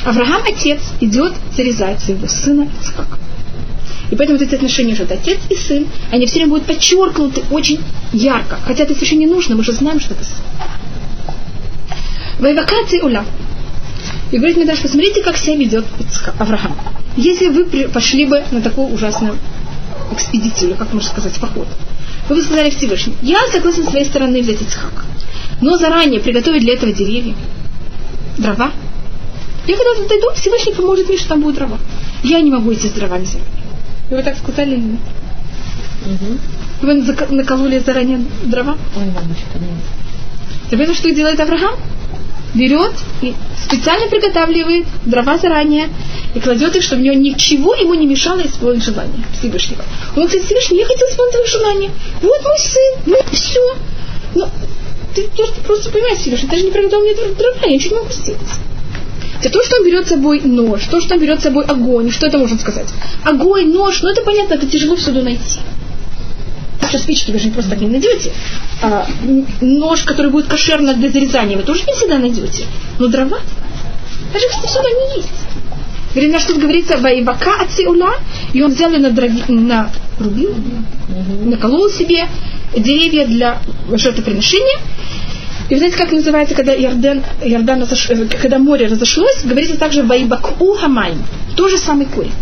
Авраам отец идет зарезать своего сына Ицхака. И поэтому вот эти отношения между отец и сын, они все время будут подчеркнуты очень ярко. Хотя это совершенно не нужно, мы же знаем, что это сын. Вайвакации уля. И говорит мне даже, посмотрите, как себя ведет Авраам. Если вы пошли бы на такую ужасную экспедицию, как можно сказать, поход, вы бы сказали Всевышний, я согласен с своей стороны взять Ицхака, но заранее приготовить для этого деревья, дрова. Я когда дойду, Всевышний поможет мне, что там будут дрова. Я не могу идти с дровами заранее. И вы так сказали или нет? Вы зака- накололи заранее дрова? Ой, мамочка, нет. Ты понимаешь, что делает Авраам? Берет и специально приготавливает дрова заранее и кладет их, чтобы ничего ему не мешало исполнить желание Всевышнего. Он говорит, Всевышний, я хотел исполнить твое желание. Вот мой сын, ну все. Но ты, ты просто понимаешь, Всевышний, ты же не приготовил мне дрова, я ничего не могу сделать. Это то, что он берет с собой нож, то, что он берет с собой огонь, что это можно сказать? Огонь, нож, ну это понятно, это тяжело всюду найти. Сейчас спички вы же не просто так не найдете. А, нож, который будет кошерно для зарезания, вы тоже не всегда найдете. Но дрова, даже если всюду они есть. Говорит, на что говорится, воевака ациула, и он взял и надрави- нарубил, наколол себе деревья для жертвоприношения. И вы знаете, как называется, когда Иордан, Иордан разош- э, когда море разошлось, говорится также «Ваибаку хамайм». То же самый корень.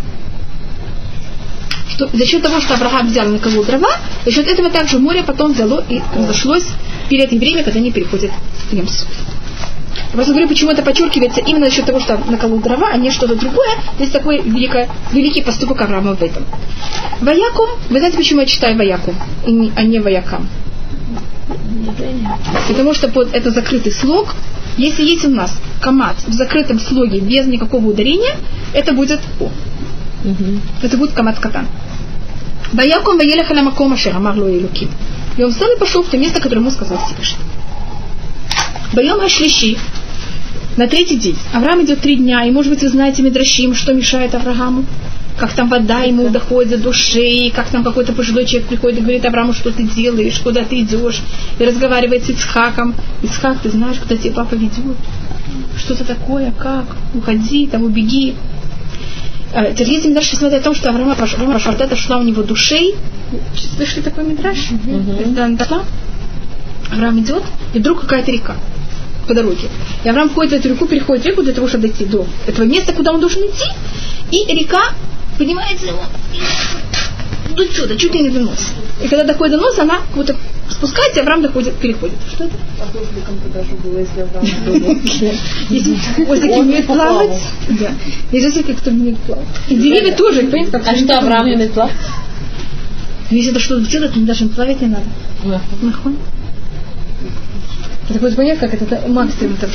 Что за счет того, что Авраам взял и наколол дрова, за счет этого также море потом взяло и разошлось перед евреями, когда они переходят в Ямсу. Я просто говорю, почему это подчеркивается именно за счет того, что наколол дрова, а не что-то другое. Есть такой великое, великий поступок Авраама в этом. Ваякум, вы знаете, почему я читаю не- а не Ваякам? Потому что под это закрытый слог, если есть у нас камат в закрытом слоге без никакого ударения, это будет О. Это будет камат катан. Ваякум ваелеха ламаком ашер амар ло элуким. И он встал и пошел в то место, которое ему сказал Всевышний. Боем Хашлиши, на третий день. Авраам идет три дня, и, может быть, вы знаете Медрашим, что мешает Аврааму. Как там вода ему доходит до шеи, как там какой-то пожилой человек приходит и говорит Аврааму, что ты делаешь, куда ты идешь, и разговаривает с Ицхаком. Ицхак, ты знаешь, куда тебя папа ведет? Что-то такое, как? Уходи, там, убеги. Теперь если Мидраш смотрит о том, что Авраама Авраама Шардата шла у него душей, слышали такой Мидраш? Она дошла, Авраам идет, и вдруг какая-то река по дороге. И Авраам входит в эту реку, переходит реку для того, чтобы дойти до этого места, куда он должен идти. И река поднимается его до сюда, чуть ли не до носа. И когда доходит до носа, она как будто спускается, и Авраам доходит, переходит. Что это? Если озеки умеют плавать, да. Есть озеки, кто умеет плавать. И деревья тоже, понимаете, как А что Авраам не умеет плавать? Если это что-то делать, то даже плавать не надо. Нахуй. Это будет понять, как это, это максимум это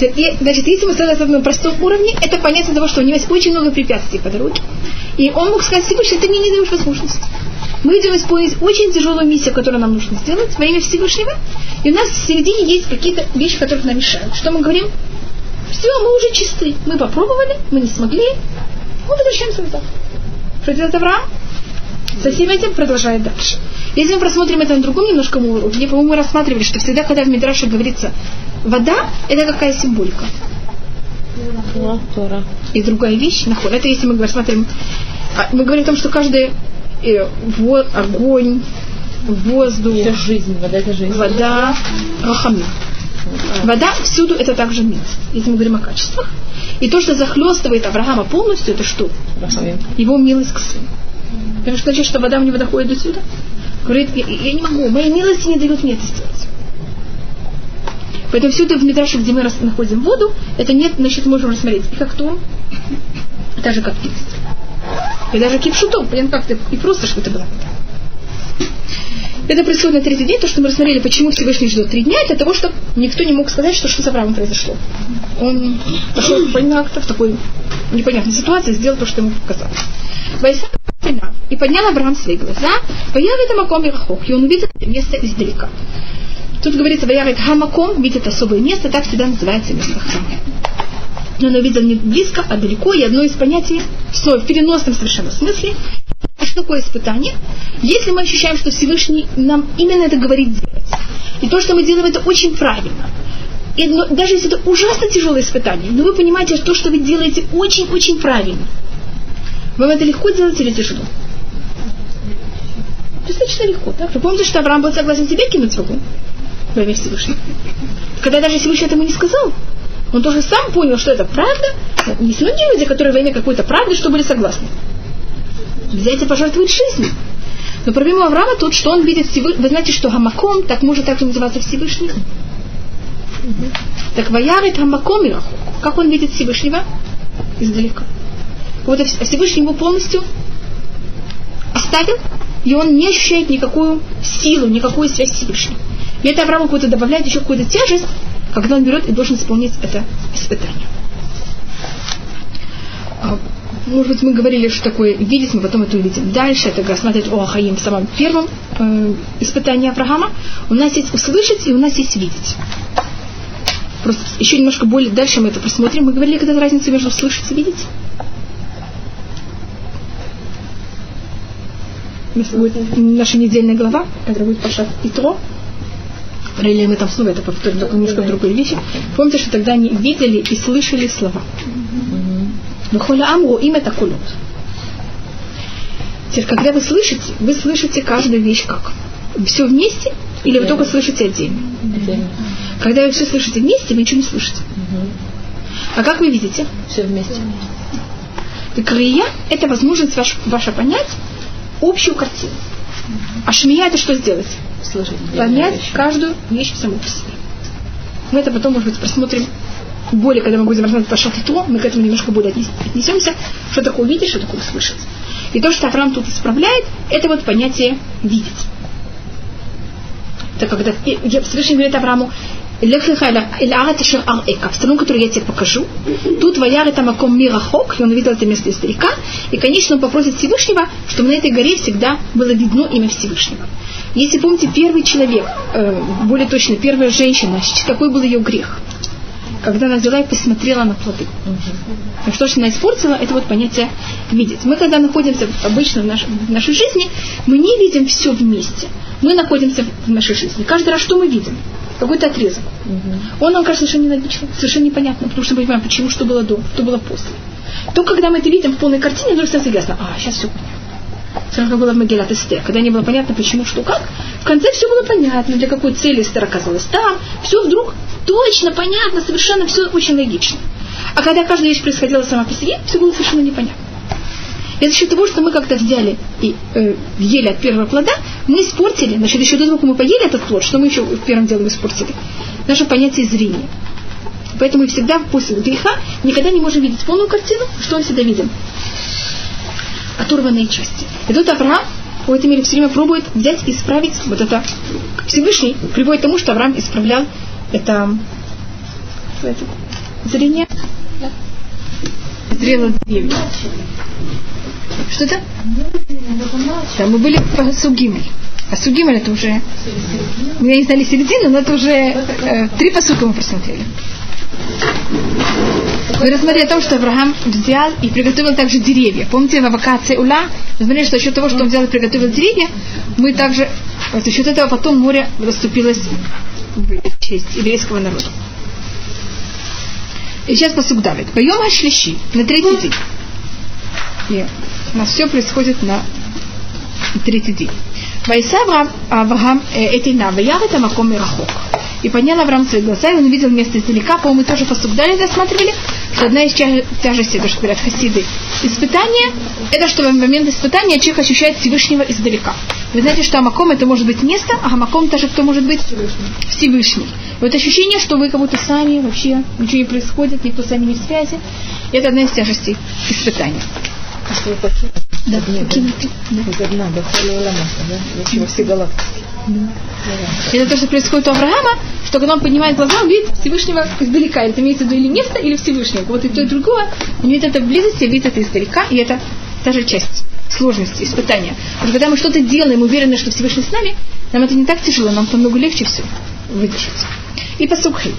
И, Значит, если мы стоим на простом уровне, это понятно того, что у него есть очень много препятствий по дороге. И он мог сказать Всевышний, ты мне не даешь возможности. Мы идем исполнить очень тяжелую миссию, которую нам нужно сделать во имя Всевышнего. И у нас в середине есть какие-то вещи, которые нам мешают. Что мы говорим? Все, мы уже чисты. Мы попробовали, мы не смогли. Мы возвращаемся назад. Что делает Авраам? Со всем этим продолжает дальше. Если мы просмотрим это на другом немножко уровне, по-моему, мы рассматривали, что всегда, когда в Мидраше говорится вода, это какая символика? И другая вещь, нахуй. Это если мы рассматриваем... а, Мы говорим о том, что каждый э, во- огонь, воздух, Все жизнь, вода это жизнь. вода, рахамим. Вода всюду это также милость, если мы говорим о качествах. И то, что захлестывает Авраама полностью, это что? Рахамим. Его милость к сыну. Потому что значит, что вода мне доходит до сюда. Говорит, я, я не могу, моя милость не дает мне это сделать. Поэтому всюду в Мидраше, где мы находим воду, это нет, значит, можем рассмотреть и как то, так же как милость. И даже кипшутом, понятно, как-то, и просто, что это было. Это происходит на третий день, то, что мы рассмотрели, почему Всевышний ждет три дня, для того, чтобы никто не мог сказать, что что с Авраамом произошло. Он пошел как-то в такой непонятной ситуации, сделал то, что ему показалось. Вайса и поднял Авраам свои глаза, появ это маком рахок, и он увидел место издалека. Тут говорится, ваярит хамаком, видит особое место, так всегда называется место храма. Но он увидел не близко, а далеко, и одно из понятий, снова в переносном совершенно смысле, а что такое испытание? Если мы ощущаем, что Всевышний нам именно это говорит делать, и то, что мы делаем, это очень правильно, и, но, даже если это ужасно тяжелое испытание, но вы понимаете, что то, что вы делаете, очень-очень правильно, вам это легко делать или тяжело? Достаточно легко, так? Вы помните, что Авраам был согласен тебе вагон? во имя Всевышнего. Когда даже Всевышний этому не сказал, он тоже сам понял, что это правда. Есть многие люди, которые во имя какой-то правды, что были согласны. Взять и пожертвовать жизнью. Но проблема Авраама тут, что он видит Всевышний. Вы знаете, что Гамаком так может также называться Всевышний? Так Ваярит Гамаком Как он видит Всевышнего? Издалека. Вот Всевышний его полностью оставил, и он не ощущает никакую силу, никакую связь с Всевышним. И это Аврааму какую-то добавляет еще какую-то тяжесть, когда он берет и должен исполнить это испытание. А, может быть, мы говорили, что такое видеть, мы потом это увидим. Дальше это рассматривать о Ахаим в самом первом э, испытании Авраама. У нас есть услышать и у нас есть видеть. Просто еще немножко более дальше мы это просмотрим. Мы говорили когда разница между слышать и видеть. Нас будет наша недельная глава, которая будет Пашат Итро. Или мы там снова это повторим, только немножко другой вещи. Помните, что тогда они видели и слышали слова. Выхоля амру им это кулют. Теперь, когда вы слышите, вы слышите каждую вещь как? Все вместе или вы только слышите отдельно? Отдельно. Когда вы все слышите вместе, вы ничего не слышите. Угу. А как вы видите? Все вместе. Так рия – это возможность ваш, ваша понять общую картину. А шмия – это что сделать? Слышать. Понять каждую вещь саму по себе. Мы это потом, может быть, просмотрим более, когда мы будем рассматривать и то, мы к этому немножко более отнесемся, что такое видеть, что такое слышать. И то, что Авраам тут исправляет, это вот понятие видеть. Это когда Всевышний говорит Аврааму, страну, которую я тебе покажу. Тут Ваяр это Маком Мирахок, и он видел это место издалека. И, конечно, он попросит Всевышнего, чтобы на этой горе всегда было видно имя Всевышнего. Если помните, первый человек, э, более точно, первая женщина, какой был ее грех? Когда она взяла и посмотрела на плоды. Угу. Что же она испортила, это вот понятие видеть. Мы, когда находимся обычно в, наш, в нашей жизни, мы не видим все вместе. Мы находимся в нашей жизни. Каждый раз что мы видим? какой-то отрезок. Угу. Он нам кажется совершенно нелогичным, совершенно непонятно, потому что мы понимаем, почему, что было до, что было после. То, когда мы это видим в полной картине, вдруг становится ясно, а, сейчас все понятно. Все как было в Магеллат Эстер, когда не было понятно, почему, что, как. В конце все было понятно, для какой цели Эстер оказалась там. Все вдруг точно, понятно, совершенно все очень логично. А когда каждая вещь происходила сама по себе, все было совершенно непонятно. И за счет того, что мы как-то взяли и э, ели от первого плода, мы испортили, значит, еще до того, как мы поели этот плод, что мы еще в первом деле испортили? Наше понятие зрения. Поэтому мы всегда после греха никогда не можем видеть полную картину, что мы всегда видим? Оторванные части. И тут Авраам в этом мире все время пробует взять и исправить вот это. Всевышний приводит к тому, что Авраам исправлял это, это зрение. Зрело деревья. Что это? Да, мы были по. А Сугимель это уже... Мы не знали середину, но это уже э, три посука мы просмотрели. Мы рассмотрели о том, что Авраам взял и приготовил также деревья. Помните, в авокации Ула? Мы смотрели, что за счет того, что он взял и приготовил деревья, мы также, за счет этого потом море расступилось в честь еврейского народа. И сейчас посук Давид. Поем Ашлиши на третий день. И у нас все происходит на третий день. Вайса Авраам Этина, Ваяр это Маком Мирахок. И поднял Авраам свои глаза, и он увидел место издалека, по-моему, тоже посугдали, рассматривали, что одна из тяжестей, то, что говорят хасиды, испытания, это что в момент испытания человек ощущает Всевышнего издалека. Вы знаете, что Амаком это может быть место, а Амаком тоже кто может быть? Всевышний. Всевышний. И вот ощущение, что вы как будто сами, вообще ничего не происходит, никто с вами не в связи, это одна из тяжестей испытания. Да, покинуты. Из одна, до да? Во все галактики. Да. Это то, что происходит у Авраама, что когда он поднимает глаза, он видит Всевышнего издалека. Это имеется в виду или место, или Всевышнего. Вот и то, и другое. Он видит это в близости, видит это издалека, и это та же часть сложности, испытания. Потому что когда мы что-то делаем, уверены, что Всевышний с нами, нам это не так тяжело, нам намного легче все выдержать. И посукхи.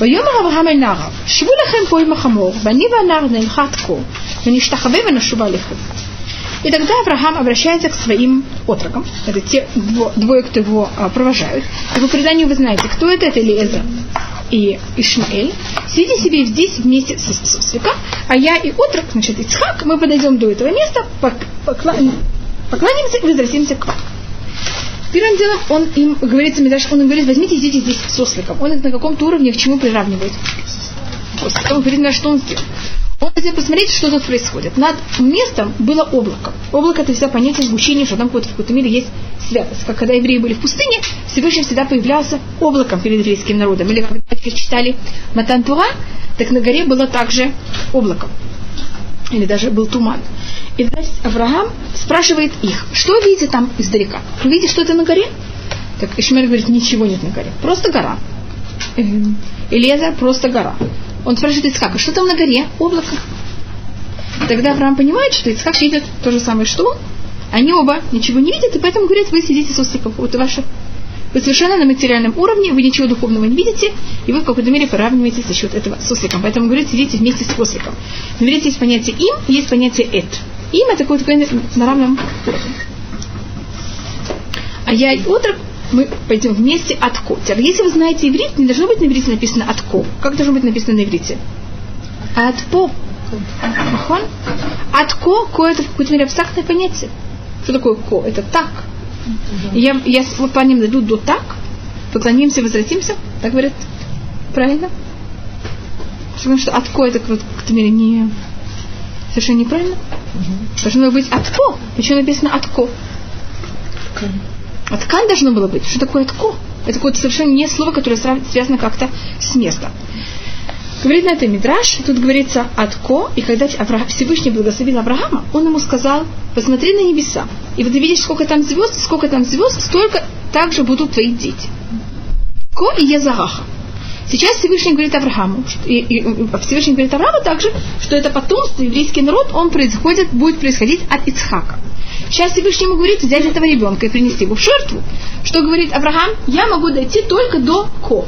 ויאמר אברהם אל נעריו, שבו לכם פה עם החמור, ואני והנער נלכה עד כה, ונשתחווה ונשובה לכם. И тогда Авраам обращается к своим отрокам. Это те двое, кто его а, провожают. И по преданию вы знаете, кто это? Это Элиеза и Ишмаэль. Сидите себе здесь вместе с Сосвиком, а я и отрок, значит, Ицхак, мы подойдем до этого места, поклонимся и возвратимся к вам. Первым делом он им говорит, он им говорит, возьмите, идите здесь с осликом. Он их на каком-то уровне к чему приравнивает. Он говорит, на что он сделал. Он хотел посмотреть, что тут происходит. Над местом было облако. Облако это всегда понятие сгущения, что там в какой-то мере есть святость. Как когда евреи были в пустыне, Всевышний всегда появлялся облаком перед еврейским народом. Или когда читали Матантура, так на горе было также облако. Или даже был туман. И значит, Авраам спрашивает их, что видите там издалека? Вы видите, что это на горе? Так Ишмель говорит, ничего нет на горе. Просто гора. Элеза просто гора. Он спрашивает Ицхака, что там на горе? Облако. Тогда Авраам понимает, что Ицхак видит то же самое, что он. Они оба ничего не видят, и поэтому говорят, вы сидите с осликом. Вот ваши вы совершенно на материальном уровне, вы ничего духовного не видите, и вы в какой-то мере поравниваетесь за счет этого с осликом. Поэтому говорит, сидите вместе с осликом. Но видите, есть понятие им, есть понятие эт. Им это какое-то на равном уровне. А я и отрок мы пойдем вместе от ко. Теперь, если вы знаете иврит, не должно быть на иврите написано от ко. Как должно быть написано на иврите? От по. От ко, ко это в какой-то мере абстрактное понятие. Что такое ко? Это так. Я, я выполняем дойду до так, поклонимся, возвратимся, так говорят, правильно? Потому что от ко это в какой-то мере не совершенно неправильно. Должно быть от ко. Почему написано от ко? А ткань должно было быть. Что такое тко? Это какое-то совершенно не слово, которое связано как-то с местом. Говорит на это Мидраш, тут говорится «атко», и когда Всевышний благословил Авраама, он ему сказал, посмотри на небеса, и вот ты видишь, сколько там звезд, сколько там звезд, столько также будут твои дети. Ко и Езагаха. Сейчас Всевышний говорит Аврааму, и, и, Всевышний говорит Аврааму также, что это потомство, еврейский народ, он происходит, будет происходить от Ицхака. Сейчас Всевышний ему говорит взять этого ребенка и принести его в жертву. Что говорит Авраам? Я могу дойти только до Ко.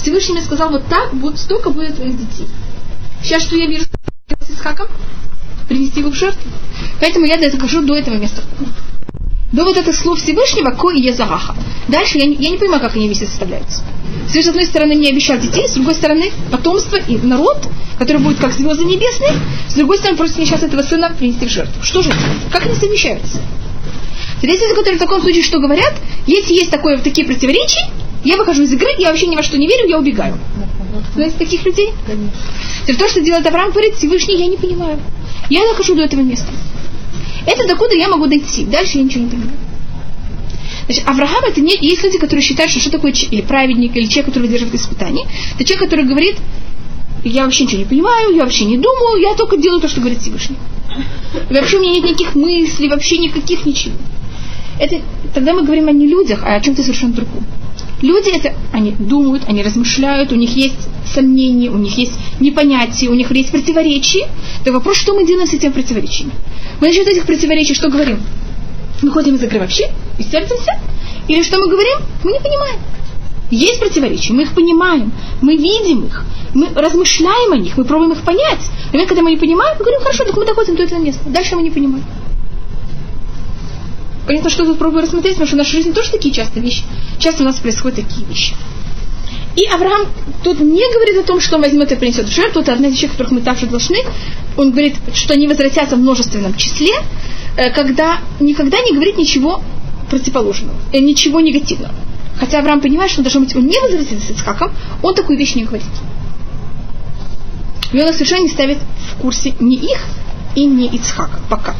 Всевышний мне сказал, вот так, вот столько будет твоих детей. Сейчас что я вижу с Исхаком? Принести его в жертву. Поэтому я дохожу до этого места. До вот этих слов Всевышнего Ко и Езагаха. Дальше я не, я не понимаю, как они вместе составляются. С одной стороны, не обещал детей, с другой стороны, потомство и народ, который будет как звезды небесные, с другой стороны, просит мне сейчас этого сына принести в жертву. Что же это? Как они совмещаются? Свидетельства, которые в таком случае что говорят, если есть такое, такие противоречия, я выхожу из игры, я вообще ни во что не верю, я убегаю. Знаете таких людей? Конечно. То, что делает Авраам, говорит, Всевышний, я не понимаю. Я дохожу до этого места. Это докуда я могу дойти. Дальше я ничего не понимаю. Значит, Авраам это не... Есть люди, которые считают, что что такое или праведник, или человек, который выдерживает испытания. Это человек, который говорит, я вообще ничего не понимаю, я вообще не думаю, я только делаю то, что говорит Всевышний. И вообще у меня нет никаких мыслей, вообще никаких ничего. Это, тогда мы говорим о не людях, а о чем-то совершенно другом. Люди это, они думают, они размышляют, у них есть сомнения, у них есть непонятие, у них есть противоречия. Так вопрос, что мы делаем с этими противоречиями? Мы насчет этих противоречий что говорим? Мы ходим из игры вообще и сердимся? Или что мы говорим? Мы не понимаем. Есть противоречия, мы их понимаем, мы видим их, мы размышляем о них, мы пробуем их понять. Но когда мы не понимаем, мы говорим, хорошо, так мы доходим до этого места. Дальше мы не понимаем. Понятно, что тут пробую рассмотреть, потому что в нашей жизни тоже такие часто вещи. Часто у нас происходят такие вещи. И Авраам тут не говорит о том, что он возьмет и принесет в жертву. Это одна из вещей, которых мы также должны. Он говорит, что они возвратятся в множественном числе, э, когда никогда не говорит ничего противоположного, э, ничего негативного. Хотя Авраам понимает, что должно быть, он не возвратится с Ицхаком, он такую вещь не говорит. И он их совершенно не ставит в курсе ни их и ни Ицхака пока.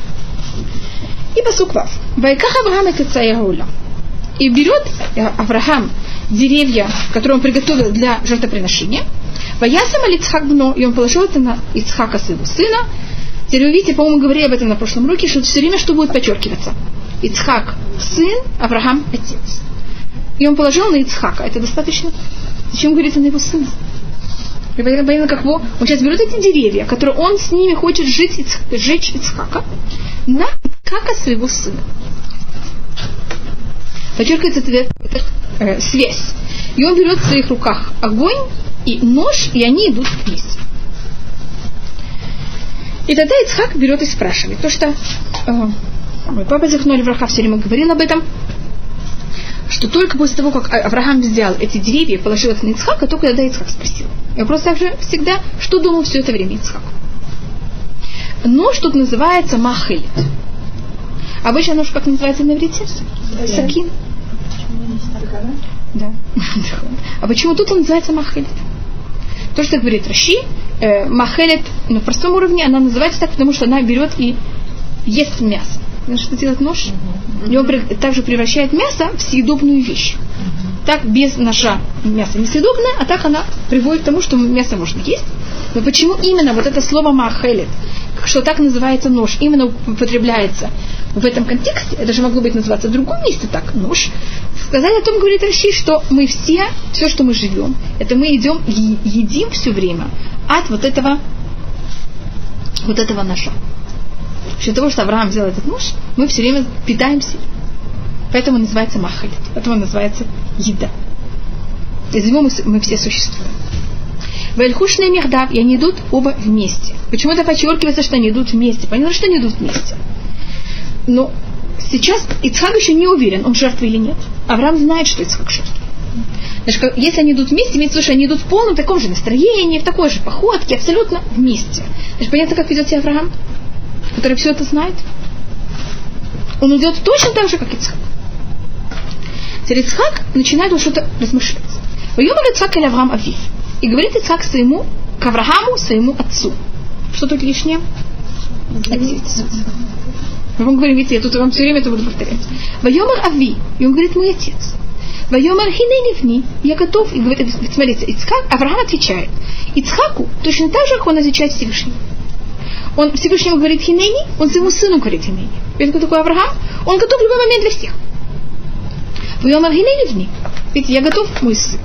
И посук Вав. Вайках Авраам и И берет э, Авраам деревья, которые он приготовил для жертвоприношения. Ваясам Ицхак бно, и он положил это на Ицхака своего сына. Теперь вы видите, по-моему, говорили об этом на прошлом уроке, что все время что будет подчеркиваться. Ицхак сын, Авраам отец. И он положил на Ицхака. Это достаточно. Зачем говорится на его сына? И понятно, как его, он сейчас берет эти деревья, которые он с ними хочет жить, жечь Ицхака, на Ицхака своего сына. Подчеркивается эта, эта э, связь. И он берет в своих руках огонь и нож, и они идут вниз. И тогда Ицхак берет и спрашивает. То, что э, мой папа Захнули Враха все время говорил об этом, что только после того, как Авраам взял эти деревья положил их на Ицхака, только тогда Ицхак спросил. И вопрос также всегда, что думал все это время Ицхак. Нож тут называется махелит. Обычно нож как называется на иврите? Сакин. Да. А почему тут он называется махелет? То, что говорит Раши, э, махелет на простом уровне, она называется так, потому что она берет и ест мясо. Что делает нож? Он также превращает мясо в съедобную вещь. Так без ножа мясо несъедобное, а так она приводит к тому, что мясо можно есть. Но почему именно вот это слово махелет, что так называется нож, именно употребляется в этом контексте, это же могло быть называться в другом месте так, нож, сказали о том, говорит Раши, что мы все, все, что мы живем, это мы идем и едим все время от вот этого, вот этого ножа. После того, что Авраам взял этот нож, мы все время питаемся. Поэтому называется махалит, поэтому называется еда. Из него мы, мы все существуем. Вальхушные мехдав, и они идут оба вместе. Почему это подчеркивается, что они идут вместе? Понятно, что они идут вместе. Но сейчас Ицхак еще не уверен, он жертва или нет. Авраам знает, что Ицхак жертва. Значит, если они идут вместе, имеется в виду, что они идут в полном таком же настроении, в такой же походке, абсолютно вместе. Значит, понятно, как ведет себя Авраам, который все это знает? Он идет точно так же, как Ицхак. Теперь Ицхак начинает уже что-то размышлять. Воемар Ицхак или Авраам Авив. И говорит Ицхак своему, к Аврааму, своему отцу. Что тут лишнее? Отец. Он говорит, видите, я тут вам все время это буду повторять. Вайомар Ави. И он говорит, мой отец. Вайомар Хиненевни. Я готов. И говорит, смотрите, Ицхак, Авраам отвечает. Ицхаку точно так же, как он отвечает Всевышнему. Он Всевышнему говорит Хинени, он своему сыну говорит Хинени. Ведь кто такой Авраам? Он готов в любой момент для всех. Вайомар Хиненевни. Ведь я готов, мой сын.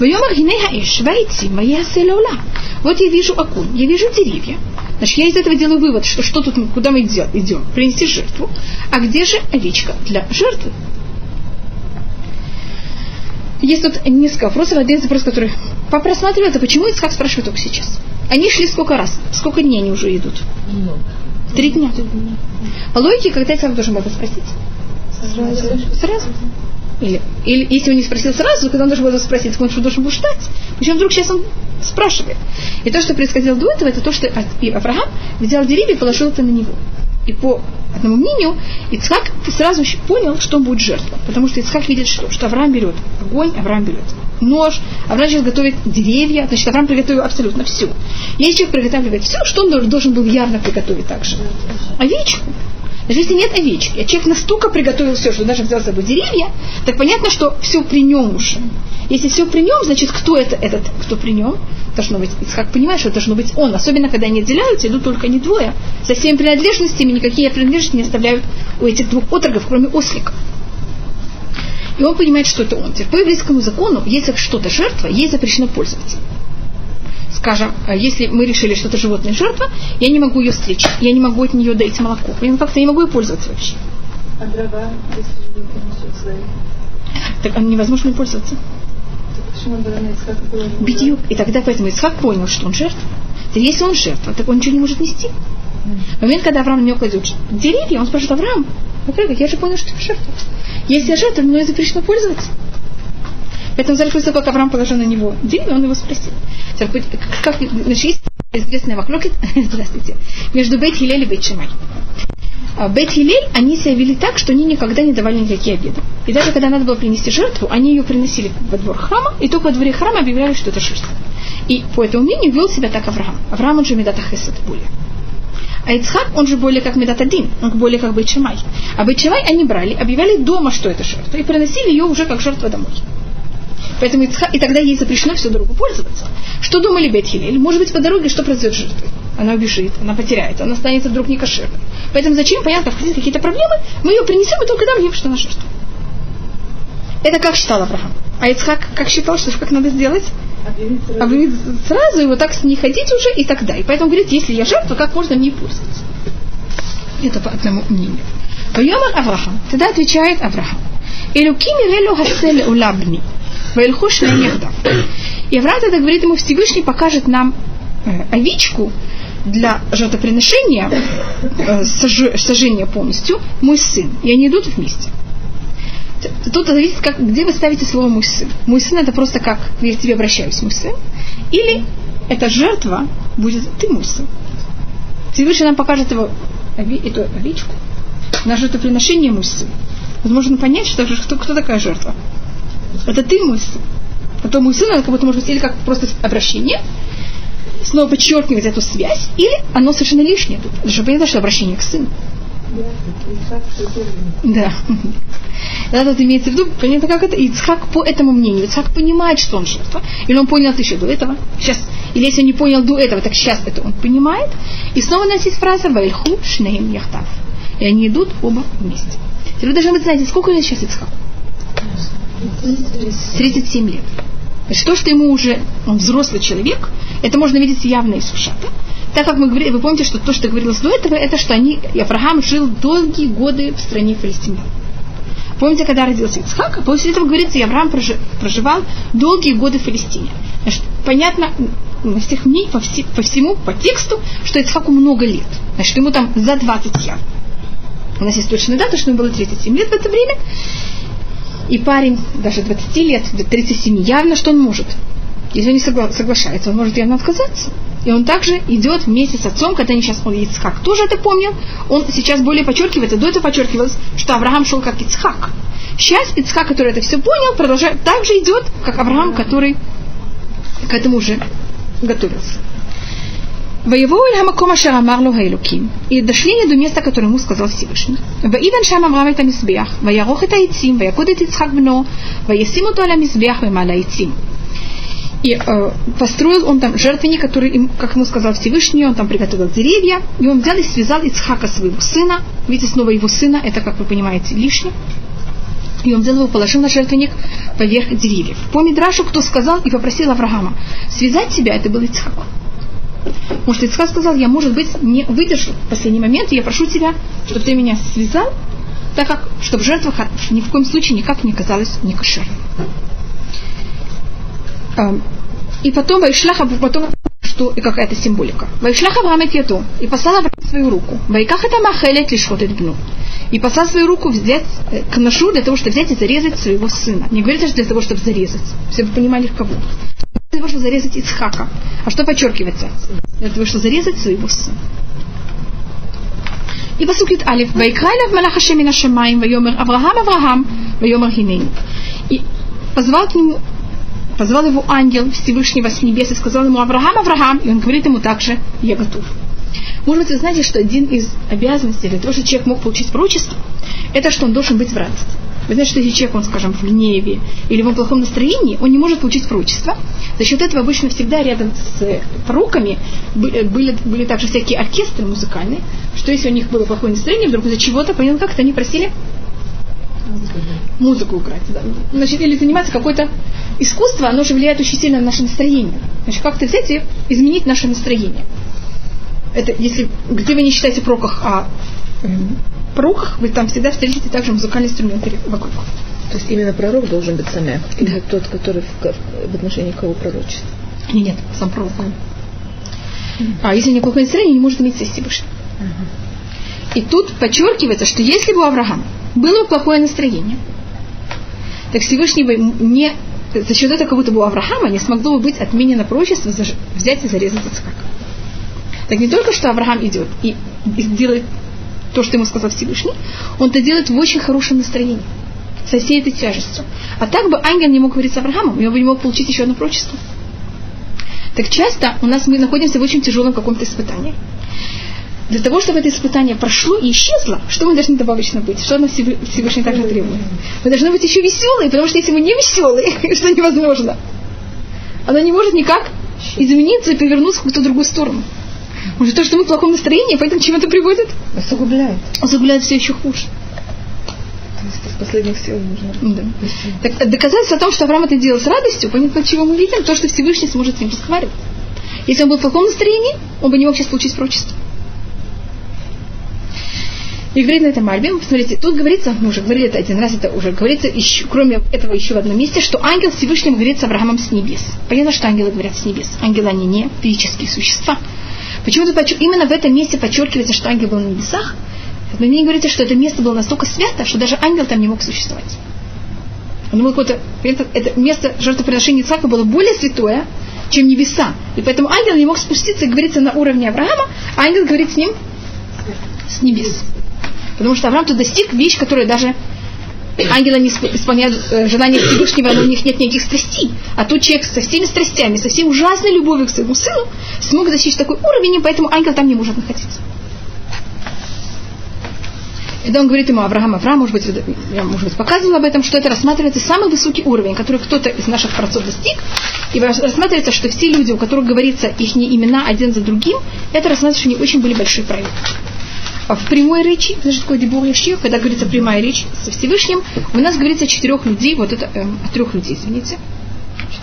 Вайомар Хинеха Иш, Вайти, Моя Селеула. Вот я вижу окунь, я вижу деревья, Значит, я из этого делаю вывод, что что тут, куда мы идем? идем? Принести жертву. А где же овечка для жертвы? Есть тут несколько вопросов. Один вопрос, который попросматриваю, это почему Ицхак спрашивает только сейчас. Они шли сколько раз? Сколько дней они уже идут? Три дня. По логике, когда Ицхак должен был спросить? Сразу. Сразу. Или, или если он не спросил сразу, когда он должен был спросить, он что должен был ждать. Почему вдруг сейчас он спрашивает? И то, что происходило до этого, это то, что Авраам взял деревья и положил это на него. И по одному мнению, Ицхак сразу понял, что он будет жертвой. Потому что Ицхак видит что? Что Авраам берет огонь, Авраам берет нож, Авраам сейчас готовит деревья, значит, Авраам приготовил абсолютно все. Если человек приготавливает все, что он должен был явно приготовить также? Овечку. Даже если нет овечки, а человек настолько приготовил все, что даже взял с собой деревья, так понятно, что все при нем уже. Если все при нем, значит, кто это, этот, кто при нем? Должно быть, как понимаешь, что должно быть он. Особенно, когда они отделяются, идут только не двое. Со всеми принадлежностями никакие принадлежности не оставляют у этих двух отрогов, кроме ослика. И он понимает, что это он. Теперь по еврейскому закону, если что-то жертва, ей запрещено пользоваться скажем, э, если мы решили, что это животное жертва, я не могу ее стричь, я не могу от нее дать молоко. Я как-то не могу ее пользоваться вообще. А дрова, если животное несет свои? Так невозможно им пользоваться. Бедюк. И тогда поэтому Исхак понял, что он жертва. Так если он жертва, так он ничего не может нести. В момент, когда Авраам на него кладет деревья, он спрашивает, Авраам, я же понял, что ты жертва. Если я жертва, мной запрещено пользоваться. Поэтому сразу после как Авраам положил на него деревья, он его спросил. Как, значит, есть известная вокруг, здравствуйте, между Бейт Хилель и Бейт Шимай. А Бейт Хилель, они себя вели так, что они никогда не давали никакие обеды. И даже когда надо было принести жертву, они ее приносили во двор храма, и только во дворе храма объявляли, что это жертва. И по этому мнению вел себя так Авраам. Авраам, он же Медата Хесед более. А Ицхак, он же более как Медат один, он более как Бейчамай. А Бейчамай они брали, объявляли дома, что это жертва, и приносили ее уже как жертва домой. Поэтому Ицхак, и тогда ей запрещено всю дорогу пользоваться. Что думали Бетхилель? Может быть, по дороге что произойдет с жертвой? Она убежит, она потеряется, она станет вдруг не кошерной. Поэтому зачем, понятно, в какие-то проблемы, мы ее принесем и только дам что она жертва. Это как считал Авраам. А Ицхак как считал, что как надо сделать? Объявить сразу. его так не ходить уже и так далее. И поэтому говорит, если я жертва, как можно мне пользоваться? Это по одному мнению. Поемар Авраам. Тогда отвечает Авраам. Элюкими релю хасель улабни. Ваильхуш Ленехда. И Авраам тогда говорит ему, Всевышний покажет нам э, овечку для жертвоприношения, э, сожжения полностью, мой сын. И они идут вместе. Тут зависит, как, где вы ставите слово «мой сын». «Мой сын» это просто как «я к тебе обращаюсь, мой сын». Или эта жертва будет «ты мой сын». Всевышний нам покажет его, эту овечку на жертвоприношение мой сын. Возможно понять, что, кто, кто такая жертва это ты мой сын. А то мой сын, как будто может быть или как просто обращение, снова подчеркивать эту связь, или оно совершенно лишнее тут. Это же понятно, что обращение к сыну. Да. Это тут имеется в виду, понятно, как это. Ицхак по этому мнению. Ицхак понимает, что он жертва. Или он понял это еще до этого. Сейчас. Или если он не понял до этого, так сейчас это он понимает. И снова у нас есть фраза «Вайльху шнеем яхтав». И они идут оба вместе. Теперь вы должны быть знаете, сколько лет сейчас Ицхаку? 37 лет. Значит, то, что ему уже, он взрослый человек, это можно видеть явно из Сушата. Так как мы говорили, вы помните, что то, что говорилось до этого, это что они, Авраам жил долгие годы в стране Палестины. Помните, когда родился Ицхак? После этого говорится, Авраам проживал долгие годы в Палестине. Значит, понятно, на всех мнений, по, все, по всему, по тексту, что Ицхаку много лет. Значит, ему там за 20 лет. У нас есть точная дата, что ему было 37 лет в это время. И парень даже 20 лет, 37, явно, что он может. Если он не согла- соглашается, он может явно отказаться. И он также идет вместе с отцом, когда они сейчас, он Ицхак тоже это помнил, он сейчас более подчеркивает, до этого подчеркивалось, что Авраам шел как Ицхак. Сейчас Ицхак, который это все понял, продолжает, также идет, как Авраам, который к этому уже готовился. ויבואו אל המקום אשר אמר לו האלוקים. И дошли они до места, которое ему сказал Всевышний. ויבן שם אברהם את המזבח, ויערוך את העצים, ויקוד את יצחק בנו, וישים אותו על המזבח ומעל העצים. и э, построил он там жертвенник, который, им, как ему сказал Всевышний, он там приготовил деревья, и он взял и связал Ицхака своего сына. Видите, снова его сына, это, как вы понимаете, лишнее. И он взял его, положил на жертвенник поверх деревьев. По Мидрашу, кто сказал и попросил Авраама связать себя, это был Ицхак. Что Ицхак сказал, я, может быть, не выдержу в последний момент, и я прошу тебя, чтобы ты меня связал, так как, чтобы жертва ни в коем случае никак не казалась некошерной. И потом Вайшлах, потом что и какая-то символика. Вайшлах Авраам Яду, и послал Авраам свою руку. Вайках это махелет лишь вот бну. И послал свою руку взять к ножу для того, чтобы взять и зарезать своего сына. Не говорится, что для того, чтобы зарезать. Все вы понимали, кого. Для того, чтобы зарезать Ицхака. А что подчеркивается? Для того, чтобы зарезать своего сына. И посук Алиф. Вайкрайлев Малаха Шемина Шамаем, Вайомер Авраам Авраам, Вайомер Хинейн. И позвал к нему позвал его ангел Всевышнего с небес и сказал ему Авраам, Авраам, и он говорит ему также, я готов. Может быть, вы знаете, что один из обязанностей для того, чтобы человек мог получить пророчество, это что он должен быть в радости. Вы знаете, что если человек, он, скажем, в гневе или в плохом настроении, он не может получить пророчество. За счет этого обычно всегда рядом с пророками были, были также всякие оркестры музыкальные, что если у них было плохое настроение, вдруг из-за чего-то, понял как-то они просили музыку играть. Да. Значит, или заниматься какое-то искусство, оно же влияет очень сильно на наше настроение. Значит, как-то взять и изменить наше настроение. Это если где вы не считаете пророках, а э, пророках, вы там всегда встретите также музыкальные инструменты вокруг. То есть именно пророк должен быть самях, или тот, который в, в отношении кого пророчество? Нет, нет, сам пророк. А если неплохое настроение, не может иметь сессии больше. И тут подчеркивается, что если бы у Авраама было бы плохое настроение, так Всевышний бы не за счет этого, как будто бы у Авраама не смогло бы быть отменено пророчество взять и зарезать Ицхака. Так не только что Авраам идет и, делает то, что ему сказал Всевышний, он это делает в очень хорошем настроении, со всей этой тяжестью. А так бы ангел не мог говорить с Авраамом, и он бы не мог получить еще одно пророчество. Так часто у нас мы находимся в очень тяжелом каком-то испытании для того, чтобы это испытание прошло и исчезло, что мы должны добавочно быть? Что нас Всевышний также требует? Мы должны быть еще веселые, потому что если мы не веселые, что невозможно, оно не может никак измениться и повернуться в какую-то другую сторону. Может, то, что мы в плохом настроении, поэтому к чему это приводит? Усугубляет. Усугубляет все еще хуже. То есть из последних сил нужно. Да. Так, доказательство о том, что Авраам это делал с радостью, понятно, чего мы видим, то, что Всевышний сможет с ним разговаривать. Если он был в плохом настроении, он бы не мог сейчас получить прочество. И говорит на этом Мальбе, посмотрите, тут говорится, мы уже говорили это один раз, это уже говорится, еще, кроме этого еще в одном месте, что ангел Всевышний говорит с Авраамом с небес. Понятно, что ангелы говорят с небес. Ангелы, они не физические существа. Почему тут именно в этом месте подчеркивается, что ангел был на небесах? Но мне говорите, что это место было настолько свято, что даже ангел там не мог существовать. Он был какое-то, это, место жертвоприношения Ицхака было более святое, чем небеса. И поэтому ангел не мог спуститься говорится на уровне Авраама, а ангел говорит с ним с небес. Потому что Авраам тут достиг вещь, которая даже ангелы не исполняют э, желания Всевышнего, но у них нет никаких страстей. А тут человек со всеми страстями, со всей ужасной любовью к своему сыну смог достичь такой уровень, и поэтому ангел там не может находиться. Когда он говорит ему Авраам, Авраам, может быть, я, может быть, показывала об этом, что это рассматривается самый высокий уровень, который кто-то из наших працов достиг, и рассматривается, что все люди, у которых говорится их имена один за другим, это рассматривается, что они очень были большие праведники. А в прямой речи, это же такое дебур когда говорится прямая речь со Всевышним, у нас говорится о четырех людей, вот это, э, о трех людей, извините.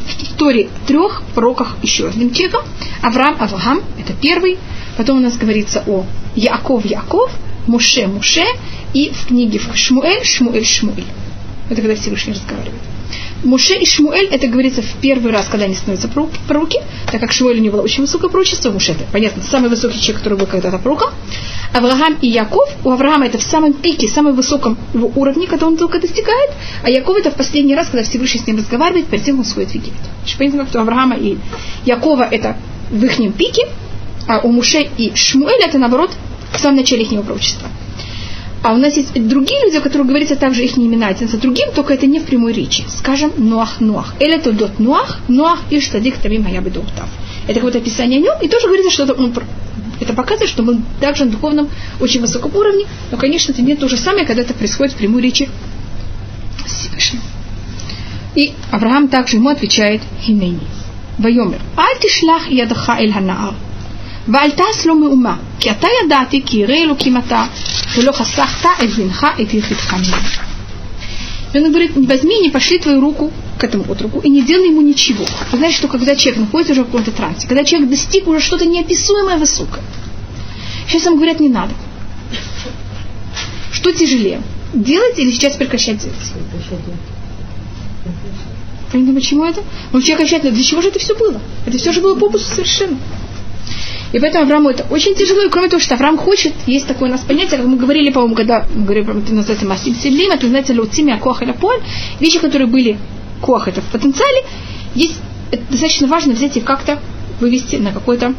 В Торе трех пророках еще одним человеком. Авраам, Авраам, это первый. Потом у нас говорится о Яков, Яков, Муше, Муше, и в книге Шмуэль, Шмуэль, Шмуэль. Это когда Всевышний разговаривает. Муше и Шмуэль, это говорится в первый раз, когда они становятся пророки, так как Шмуэль у него было очень высокое пророчество, Муше это, понятно, самый высокий человек, который был когда-то пророком. Авраам и Яков, у Авраама это в самом пике, самом высоком его уровне, когда он только достигает, а Яков это в последний раз, когда Всевышний с ним разговаривает, перед тем он сходит в Египет. Понятно, как у Авраама и Якова это в их пике, а у Муше и Шмуэля это наоборот в самом начале их пророчества. А у нас есть другие люди, о которых говорится также их имена за другим, только это не в прямой речи. Скажем, Нуах, Нуах. Или это дот Нуах, Нуах и Штадик Тавим Хаяби Доктав. Это какое-то описание о нем, и тоже говорится, что это он это показывает, что мы также на духовном очень высоком уровне, но, конечно, это не то же самое, когда это происходит в прямой речи Всевышнего. И Авраам также ему отвечает Хинейни. Вайомер. Аль тишлах ядаха эль ханаар. ואל תעש לו מאומה, כי אתה ידעתי כי ירא אלוקים אתה, ולא חסכת את בנך את יחידך ממנו. И он говорит, не возьми, не пошли твою руку к этому отруку и не делай ему ничего. Вы знаете, что когда человек находится уже в каком-то трансе, когда человек достиг уже что-то неописуемое высокое, сейчас ему говорят, не надо. Что тяжелее? Делать или сейчас прекращать делать? Понятно, почему это? Ну, человек отвечает, для чего же это все было? Это все же было попусту совершенно. И поэтому Аврааму это очень тяжело. И кроме того, что Авраам хочет, есть такое у нас понятие, как мы говорили, по-моему, когда мы говорили, это называется Масим Седлим, это называется Луцими, Акуах Поль. Вещи, которые были Куах, это в потенциале. Есть это достаточно важно взять и как-то вывести на какой-то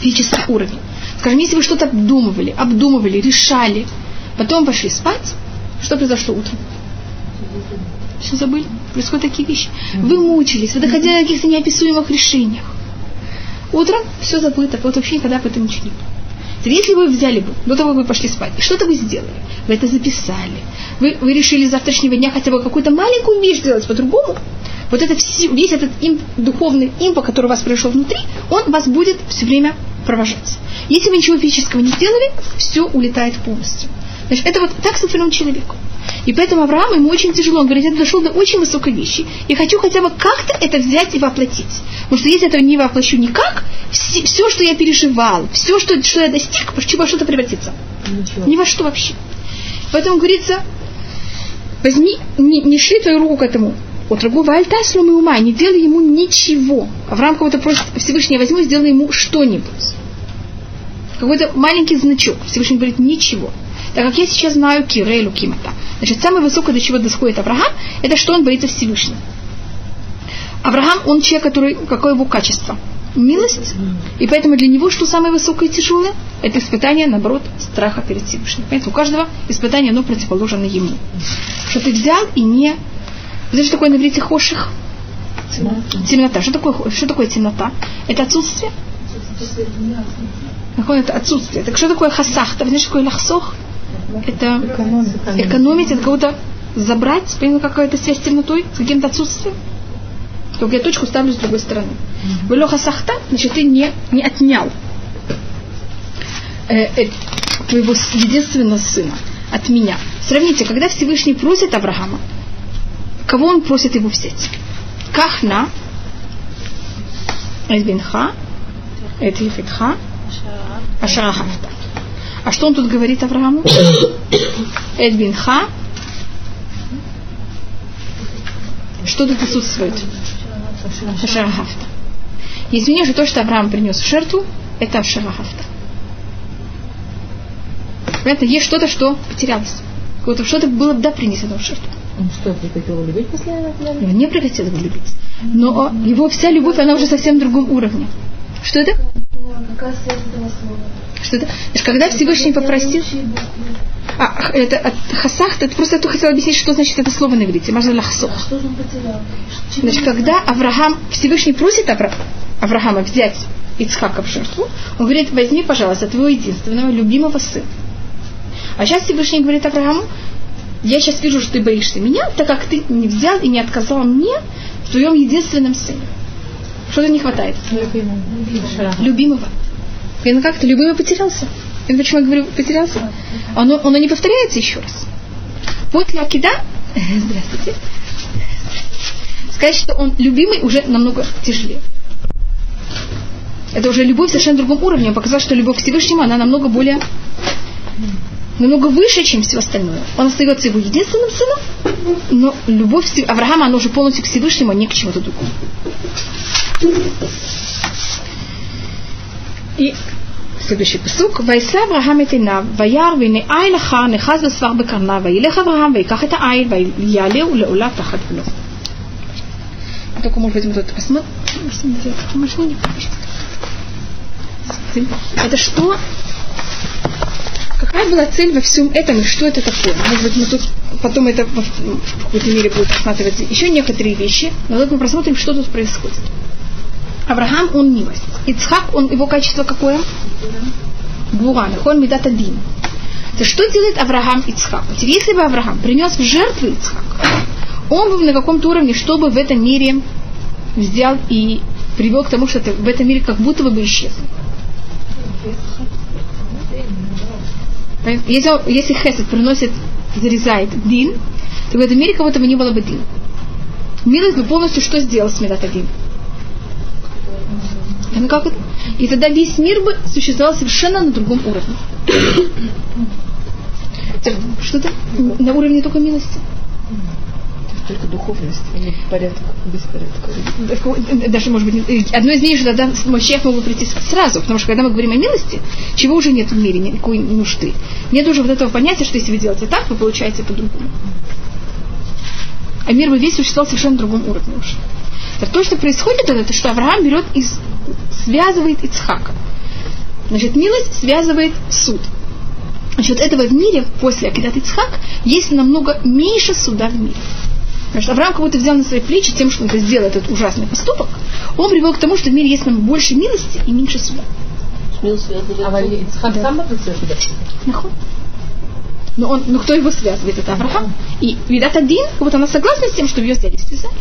физический уровень. Скажем, если вы что-то обдумывали, обдумывали, решали, потом пошли спать, что произошло утром? Все забыли? Происходят такие вещи. Вы мучились, вы доходили до каких-то неописуемых решениях. Утром все забыто, вот вообще никогда об этом ничего не было. Если вы взяли бы, до того, вы пошли спать, и что-то вы сделали, вы это записали, вы, вы решили с завтрашнего дня хотя бы какую-то маленькую вещь сделать по-другому, вот это все, весь этот им, духовный импа, который у вас пришел внутри, он вас будет все время провожать. Если вы ничего физического не сделали, все улетает полностью. Значит, это вот так сотворен человек. И поэтому Авраам ему очень тяжело. Он говорит, я дошел до очень высокой вещи. Я хочу хотя бы как-то это взять и воплотить. Потому что если этого не воплощу никак, все, все что я переживал, все, что, что я достиг, во что-то превратится. Ничего. Ни во что вообще. Поэтому говорится, возьми, не, не шли твою руку к этому от другого альтаслу мы ума, не делай ему ничего. Авраам кого-то просит Всевышний, возьму и сделай ему что-нибудь. Какой-то маленький значок. Всевышний говорит, ничего. Так как я сейчас знаю Кирелю Кимата. Значит, самое высокое, до чего доходит Авраам, это что он боится Всевышнего. Авраам, он человек, который, какое его качество? Милость. И поэтому для него что самое высокое и тяжелое? Это испытание, наоборот, страха перед Всевышним. Понимаете, у каждого испытание, оно противоположно ему. Что ты взял и не... Знаете, что такое на иврите хоших? Темнота. Что такое, что такое темнота? Это отсутствие? Какое это отсутствие. Так что такое хасах? Ты знаешь, какое лахсох? Это экономить, это кого-то забрать, понятно, какая-то связь с темнотой, с каким-то отсутствием. Только я точку ставлю с другой стороны. Велоха сахта, значит, ты не, не отнял э, э, твоего единственного сына от меня. Сравните, когда Всевышний просит Авраама, кого он просит его взять? Кахна, Эдбинха, Эдвихитха, Ашарахафта. А что он тут говорит Аврааму? Эдбинха. Что тут отсутствует? Ашарахафта. Извини, что то, что Авраам принес в жертву, это Ашарахафта. Понятно, есть что-то, что потерялось. Вот что-то было да принесено в жертву. Он что, прекратил любить после этого? Он не прекратил его любить. Но его вся любовь, она уже совсем в другом уровне. Что это? Что это? Когда Всевышний попросил... А, это от хасах, это просто я хотела объяснить, что значит это слово на иврите. Можно лахсох. А? Значит, когда Авраам, Всевышний просит Авра, Авраама взять Ицхака в жертву, он говорит, возьми, пожалуйста, твоего единственного, любимого сына. А сейчас Всевышний говорит Аврааму, я сейчас вижу, что ты боишься меня, так как ты не взял и не отказал мне в твоем единственном сыне. Что-то не хватает. Любимого. И ну как-то любимый потерялся. И почему я говорю потерялся? Оно, оно не повторяется еще раз. После Акида, здравствуйте, сказать, что он любимый уже намного тяжелее. Это уже любовь в совершенно другом уровне. Он показал, что любовь к Всевышнему, она намного более намного выше, чем все остальное. Он остается его единственным сыном, но любовь Авраама, она уже полностью к Всевышнему, а не к чему-то другому. И следующий посук. Вайса Авраам את עיניו, וירא והנה עיל אחר נחז בסבך בקרניו, וילך אברהם ויקח את העיל ויעלהו לעולה תחת בנו. Только, может быть, мы тут посмотрим. Это что? Какая была цель во всем этом и что это такое? Может быть, мы тут потом это в, какой-то мере будет рассматривать еще некоторые вещи, но давайте мы посмотрим, что тут происходит. Авраам, он милость. Ицхак, он, его качество какое? Гура, он медат один. То что делает Авраам Ицхак? Если бы Авраам принес в жертву Ицхак, он бы на каком-то уровне, чтобы в этом мире взял и привел к тому, что это в этом мире как будто бы исчезло. Если, если Хесед приносит, зарезает Дин, то в этом мире кого-то бы не было бы Дин. Милость бы полностью что сделал с Медат Дин? Ну как это? И тогда весь мир бы существовал совершенно на другом уровне. Что-то на уровне только милости. Только духовность, а не порядок, беспорядок. Даже, может быть, одно из мнений, что тогда Мощех мог бы прийти сразу, потому что когда мы говорим о милости, чего уже нет в мире, никакой нужды. Нет уже вот этого понятия, что если вы делаете так, вы получаете по-другому. А мир бы весь существовал совершенно другом уровне уже. То, что происходит, это что Авраам берет и связывает Ицхака. Значит, милость связывает суд. Значит, этого в мире, после Акидат Ицхак, есть намного меньше суда в мире. Значит, Авраам как будто взял на свои плечи тем, что он это сделал, этот ужасный поступок, он привел к тому, что в мире есть нам больше милости и меньше суда. Милости, да. Но, он, но кто его связывает? Это Авраам. И Видат один, вот она согласна с тем, что ее взяли связали.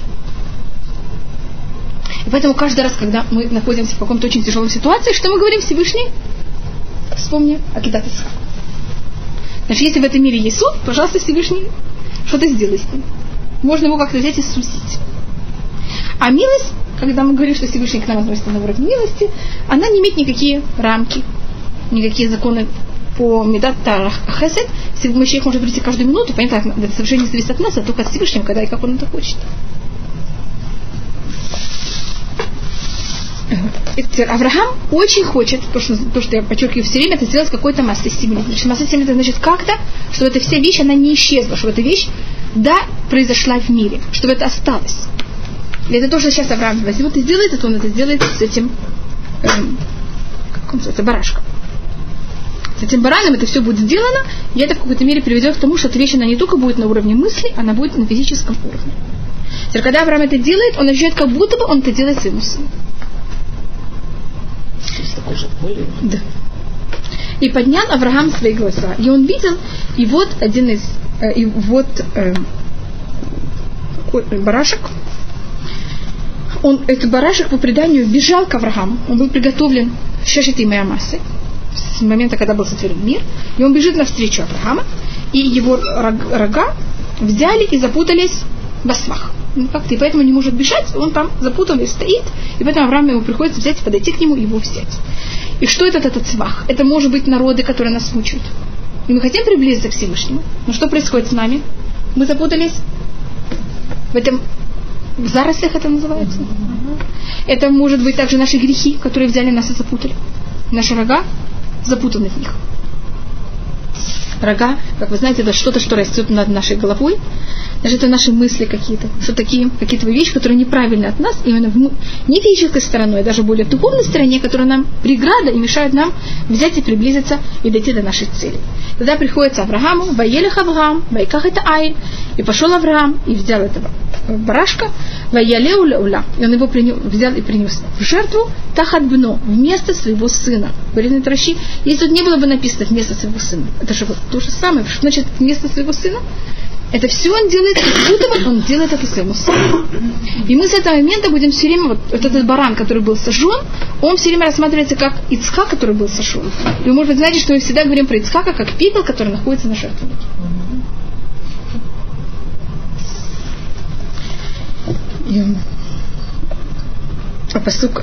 И поэтому каждый раз, когда мы находимся в каком-то очень тяжелой ситуации, что мы говорим Всевышний? Вспомни Акидат Исхак. Значит, если в этом мире есть суд, пожалуйста, Всевышний, что ты сделай с ним. Можно его как-то взять и сусить. А милость, когда мы говорим, что Всевышний к нам относится на уровне милости, она не имеет никакие рамки, никакие законы по Медат Хесед. Мащех может прийти каждую минуту, понятно, это совершенно не зависит от нас, а только от Всевышнего, когда и как он это хочет. Авраам очень хочет, то что, то, что я подчеркиваю все время, это сделать какой-то массой семьи. Значит, масса семьи это значит как-то, что эта вся вещь, она не исчезла, что эта вещь, да, произошла в мире, чтобы это осталось. И это то, что сейчас Авраам возьмет и сделает, это он это сделает с этим, эм, как он называется, барашком. С этим бараном это все будет сделано, и это в какой-то мере приведет к тому, что эта вещь, она не только будет на уровне мысли, она будет на физическом уровне. Теперь, когда Авраам это делает, он ощущает, как будто бы он это делает своему сыну. Да. И поднял Авраам свои глаза. И он видел, и вот один из, и вот э, барашек, он, этот барашек по преданию бежал к Аврааму. Он был приготовлен в шешетой массы с момента, когда был сотворен мир. И он бежит навстречу Авраама. И его рога взяли и запутались в освах. Ну, и поэтому не может бежать, он там запутан и стоит, и поэтому Авраам ему приходится взять, подойти к нему и его взять. И что это этот свах? Это может быть народы, которые нас мучают. И мы хотим приблизиться к Всевышнему. Но что происходит с нами? Мы запутались в этом в зарослях это называется. Это может быть также наши грехи, которые взяли нас и запутали. Наши рога запутаны в них. рога, как вы знаете, это что-то, что растет над нашей головой. Даже это наши мысли какие-то, что такие какие-то вещи, которые неправильны от нас, именно в, не физической стороной, а даже более в духовной стороне, которая нам преграда и мешает нам взять и приблизиться и дойти до нашей цели. Тогда приходится Аврааму, воелих Авраам, вайках это ай, и пошел Авраам и взял этого барашка, воялеу лаула, и он его принес, взял и принес в жертву тахат бно, вместо своего сына. Говорит Тращи, если тут не было бы написано вместо своего сына, это же вот то же самое, что значит вместо своего сына? Это все он делает, как будто бы он делает это своему сыну. И мы с этого момента будем все время, вот, вот этот баран, который был сожжен, он все время рассматривается как Ицха, который был сожжен. И вы, может быть, знаете, что мы всегда говорим про Ицхака как пепел, который находится на жертвеннике. הפסוק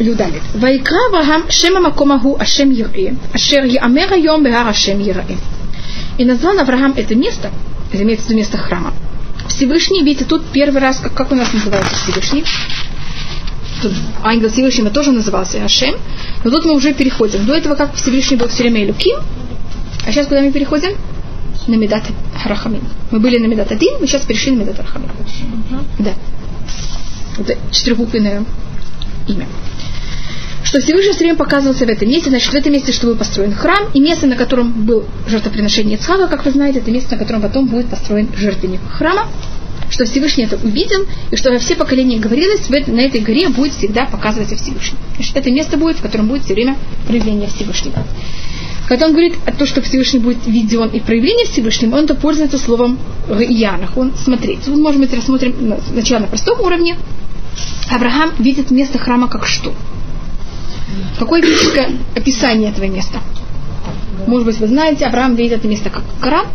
י"ד ויקרא אברהם שם המקום ההוא השם יראה אשר יאמר היום בהר השם יראה. И назвал Авраам это место, это имеется в виду место храма. Всевышний, видите, тут первый раз, как, как у нас называется Всевышний? Тут ангел Всевышнего тоже назывался Ашем, но тут мы уже переходим. До этого как Всевышний был все время Илюким, а сейчас куда мы переходим? На Медат Рахамин. Мы были на Медат один, мы сейчас перешли на Медат Рахамин. Да. Это четырехбуквенное имя. Что Всевышний все время показывался в этом месте, значит, в этом месте, что был построен храм, и место, на котором был жертвоприношение Ицхака, как вы знаете, это место, на котором потом будет построен жертвенник храма, что Всевышний это увидел, и что во все поколения говорилось, на этой горе будет всегда показываться Всевышний. Значит, это место будет, в котором будет все время проявление Всевышнего. Когда он говорит о том, что Всевышний будет виден и проявление Всевышнего, он то пользуется словом «янах», он смотреть. Вот, может быть, рассмотрим сначала на простом уровне, Авраам видит место храма как что? Какое физическое описание этого места? Может быть, вы знаете, Авраам видит это место как гора,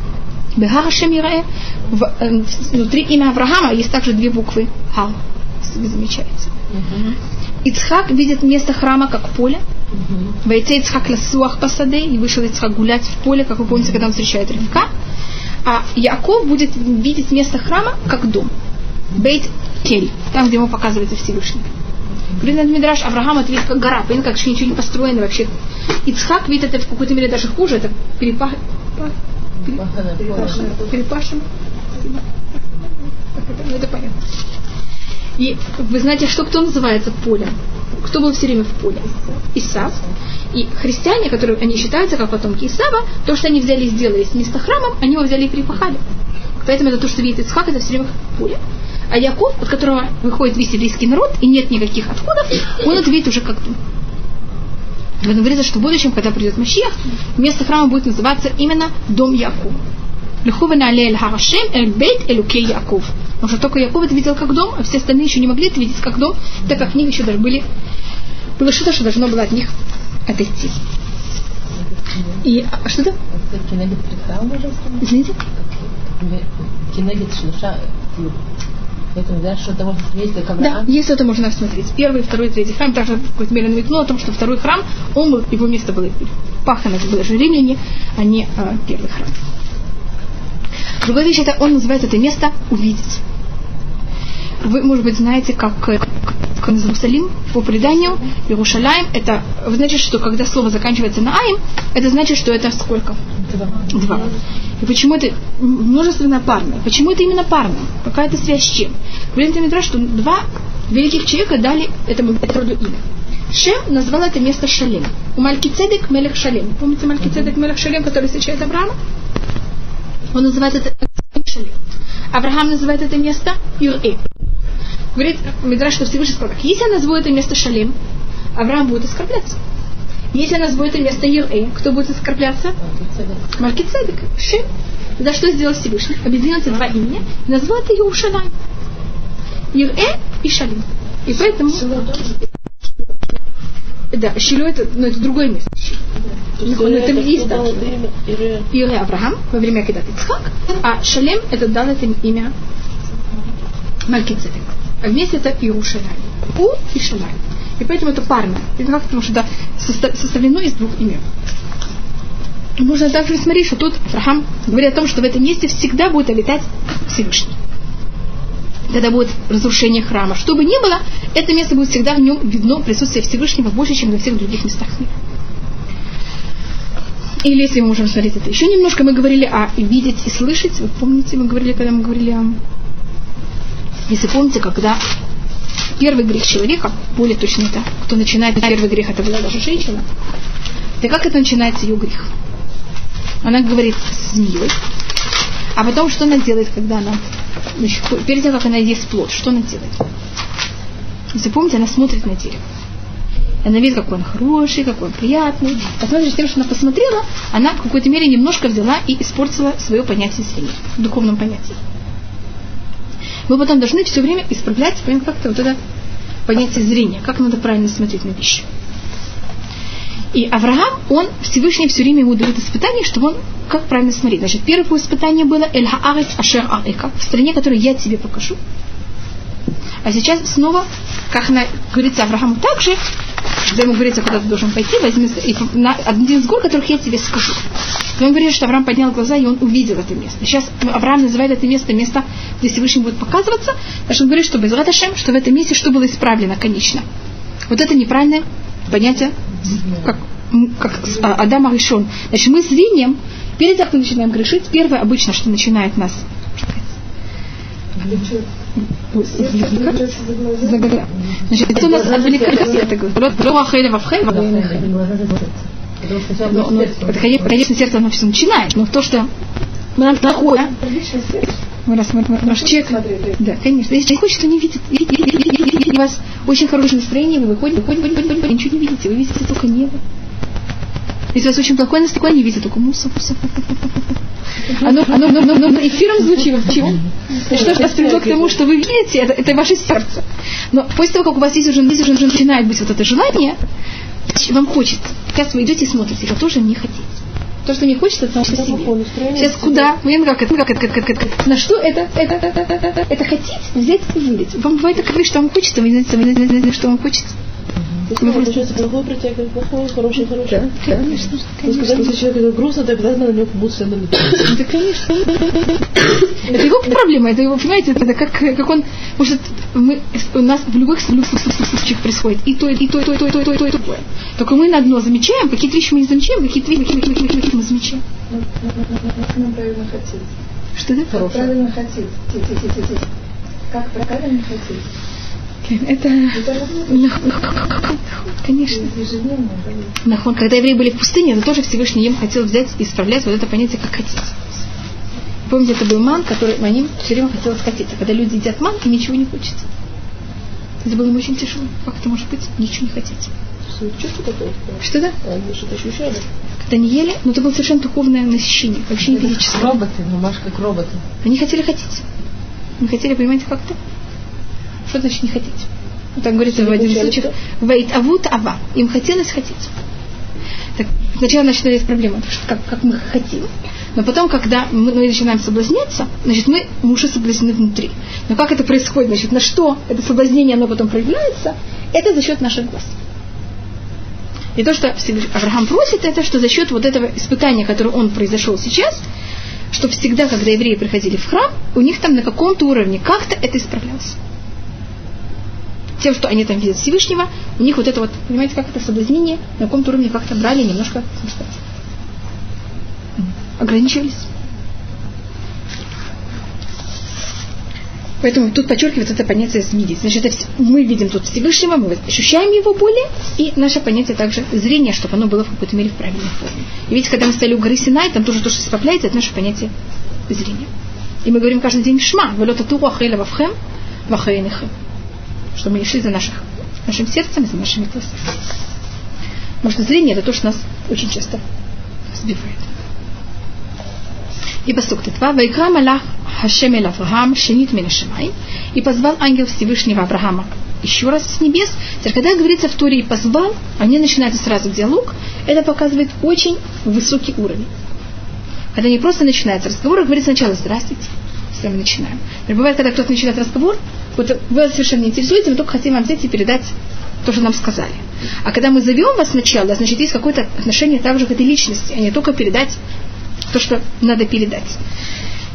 Бегашем Ирае. Э, внутри имя Авраама есть также две буквы Хал. Вы замечаете. Ицхак видит место храма как поле. Войти Ицхак ласуах посаде, и вышел Ицхак гулять в поле, как вы помните, когда он встречает Ривка. А Яков будет видеть место храма как дом. Бейт Кель, там, где ему показывается Всевышний. Говорит Мидраш, Авраам это видит как гора, понятно, как ничего не построено вообще. Ицхак видит это в какой-то мере даже хуже, это перепах... Перепашем. Ну, это понятно. И вы знаете, что кто называется полем? Кто был все время в поле? Исав. И христиане, которые они считаются как потомки Исава, то, что они взяли и сделали с места храмом, они его взяли и перепахали. Поэтому это то, что видит Ицхак, это все время в поле. А Яков, от которого выходит весь еврейский народ, и нет никаких отходов, он это видит уже как дом. Этом говорится, что в будущем, когда придет Машиах, место храма будет называться именно Дом Яков. Лехувана алель харашем эль бейт элюкей Яков. Потому что только Яков это видел как дом, а все остальные еще не могли это видеть как дом, так как них еще даже были, было что-то, что должно было от них отойти. И а, что-то? Извините? Кинегит шлуша Поэтому, да, что того есть как Да, есть это можно рассмотреть. Первый, второй, третий храм. Также в какой-то мере намекнуло о том, что второй храм, он был, его место было пахано, было же римляне, а не а, первый храм. Другая вещь, это он называет это место увидеть. Вы, может быть, знаете, как, как Иерусалим по преданию, Иерушалаем, это значит, что когда слово заканчивается на аим, это значит, что это сколько? Два. Два. И почему это множественно парное? Почему это именно парное? Какая-то связь с чем? Говорит Мидраш, что два великих человека дали этому роду имя. Шем назвал это место Шалем. У Малькицедек Мелех Шалем. Помните Малькицедек Мелех Шалем, который встречает Авраама? Он называет это Шалем. Авраам называет это место Юрэ. Говорит Мидраш, что Всевышний сказал так. Если я назову это место Шалем, Авраам будет оскорбляться. Если я назову это место Юрэ, кто будет оскорбляться? Малькицедек. Шем. Да что сделал Всевышний? Объединил эти два имени и назвал это Иерушалайм. Юрэ и Шалим. И поэтому... Да, Шилу это, ну, это другое место. Ну, это есть да. Ире Авраам во время когда Ицхак, а Шалем это дал это имя Малькицедек. А вместе это Иерушалайм. У и Шалайм. И поэтому это парно. Потому что это составлено из двух имен. Можно также смотреть, что тут Авраам говорит о том, что в этом месте всегда будет обитать Всевышний. Когда будет разрушение храма. Что бы ни было, это место будет всегда в нем видно присутствие Всевышнего больше, чем на всех других местах мира. Или если мы можем смотреть это еще немножко, мы говорили о видеть и слышать. Вы помните, мы говорили, когда мы говорили о... Если помните, когда первый грех человека, более точно это, кто начинает первый грех, это была даже женщина, то как это начинается ее грех? Она говорит с змеей, а потом что она делает, когда она, значит, перед тем, как она ест плод, что она делает? Если помните, она смотрит на дерево. Она видит, какой он хороший, какой он приятный. Посмотрите, тем, что она посмотрела, она в какой-то мере немножко взяла и испортила свое понятие зрения, в духовном понятии. Мы потом должны все время исправлять, как-то вот это понятие зрения, как надо правильно смотреть на вещи. И Авраам, он Всевышний все время ему дает испытание, чтобы он как правильно смотреть. Значит, первое испытание было Эль Хаарец Ашер Аэка, в стране, которую я тебе покажу. А сейчас снова, как на, говорится Аврааму также, когда ему говорится, куда ты должен пойти, возьми и на один из гор, которых я тебе скажу. И он говорит, что Авраам поднял глаза, и он увидел это место. Сейчас Авраам называет это место место, где Всевышний будет показываться. Потому он говорит, что без Раташем, что в этом месте что было исправлено, конечно. Вот это неправильное понятие, как, как а, Адам решен. Значит, мы зрением, перед тем, как мы начинаем грешить, первое обычно, что начинает нас. Заглядывать. Значит, это у нас отвлекает это но, но, это, конечно, сердце оно все начинает, но то, что мы нам находим, мы рассмотрим наш чек. Да, конечно. Если человек хочет, то не видит. У вас очень хорошее настроение, вы выходите, выходите, выходите, выходите, ничего не видите, вы видите только небо. Если у вас очень плохое настроение, не видите только мусор, мусор. Оно, оно, оно, оно, оно эфиром звучит. Почему? Что же вас привело к тому, что вы видите, это, это ваше сердце. Но после того, как у вас есть уже, здесь уже начинает быть вот это желание, вам хочется. Сейчас вы идете и смотрите, вы тоже не хотите. То, что не хочется, это само по себе. Сейчас куда? Ну, как это, как это, как это, как это. На что это, это, это, это, это, это хотите взять и вылить. Вам бывает такое, что вам хочется, вы не знаете, что вам хочется. Если получается плохое притягивает плохое, хорошее хорошее. Да, конечно. конечно. Когда если человек грустно, то обязательно на него будут все налетать. Да, конечно. Это его проблема, это его, понимаете, это как, как он, может, мы, у нас в любых случаях происходит и то, и то, и то, и то, и то, и то, и то, и то. Только мы на одно замечаем, какие-то вещи мы не замечаем, какие-то вещи мы замечаем. Нам правильно хотеть. Что это? Как правильно хотеть. Как правильно хотеть. Это, конечно. Нахон, когда евреи были в пустыне, это тоже Всевышний им хотел взять и исправлять вот это понятие, как хотеть. Помните, это был ман, который им все время хотелось хотеть. А когда люди едят ман, им ничего не хочется. Это было им очень тяжело. Как это может быть? Ничего не хотеть. Что да? Что-то ощущали? Когда они ели, но это было совершенно духовное насыщение, вообще не физическое. Роботы, ну, Маш, как роботы. Они хотели хотеть. Они хотели, понимаете, как-то что значит не хотеть? Так говорится в один случай. Вейт авут ава. Им хотелось хотеть. Так, сначала начинались проблемы, как, как мы хотим. Но потом, когда мы, мы начинаем соблазняться, значит, мы, мы уже соблазнены внутри. Но как это происходит? Значит, на что это соблазнение, оно потом проявляется? Это за счет наших глаз. И то, что Авраам просит, это что за счет вот этого испытания, которое он произошел сейчас, что всегда, когда евреи приходили в храм, у них там на каком-то уровне как-то это исправлялось тем, что они там видят Всевышнего, у них вот это вот, понимаете, как это соблазнение на каком-то уровне как-то брали немножко, так ограничивались. Поэтому тут подчеркивается это понятие видеть. Значит, мы видим тут Всевышнего, мы ощущаем его более, и наше понятие также зрение, чтобы оно было в какой-то мере в правильной форме. И видите, когда мы стали у горы Синай, там тоже то, что исправляется, это наше понятие зрения. И мы говорим каждый день «Шма», «Велота туру ахейла вавхем, вахейнехем» что мы шли за наших, нашим сердцем и за нашими глазами. Потому что зрение это то, что нас очень часто сбивает. И посук Тетва, Вайкра Авраам Шенит и позвал ангел Всевышнего Авраама еще раз с небес. Теперь, когда говорится в Туре и позвал, они начинают сразу диалог, это показывает очень высокий уровень. Когда не просто начинается разговор, а говорит сначала «Здравствуйте», с вами начинаем. Бывает, когда кто-то начинает разговор, вот вы совершенно не интересуете, мы только хотим вам взять и передать то, что нам сказали. А когда мы зовем вас сначала, значит, есть какое-то отношение также к этой личности, а не только передать то, что надо передать.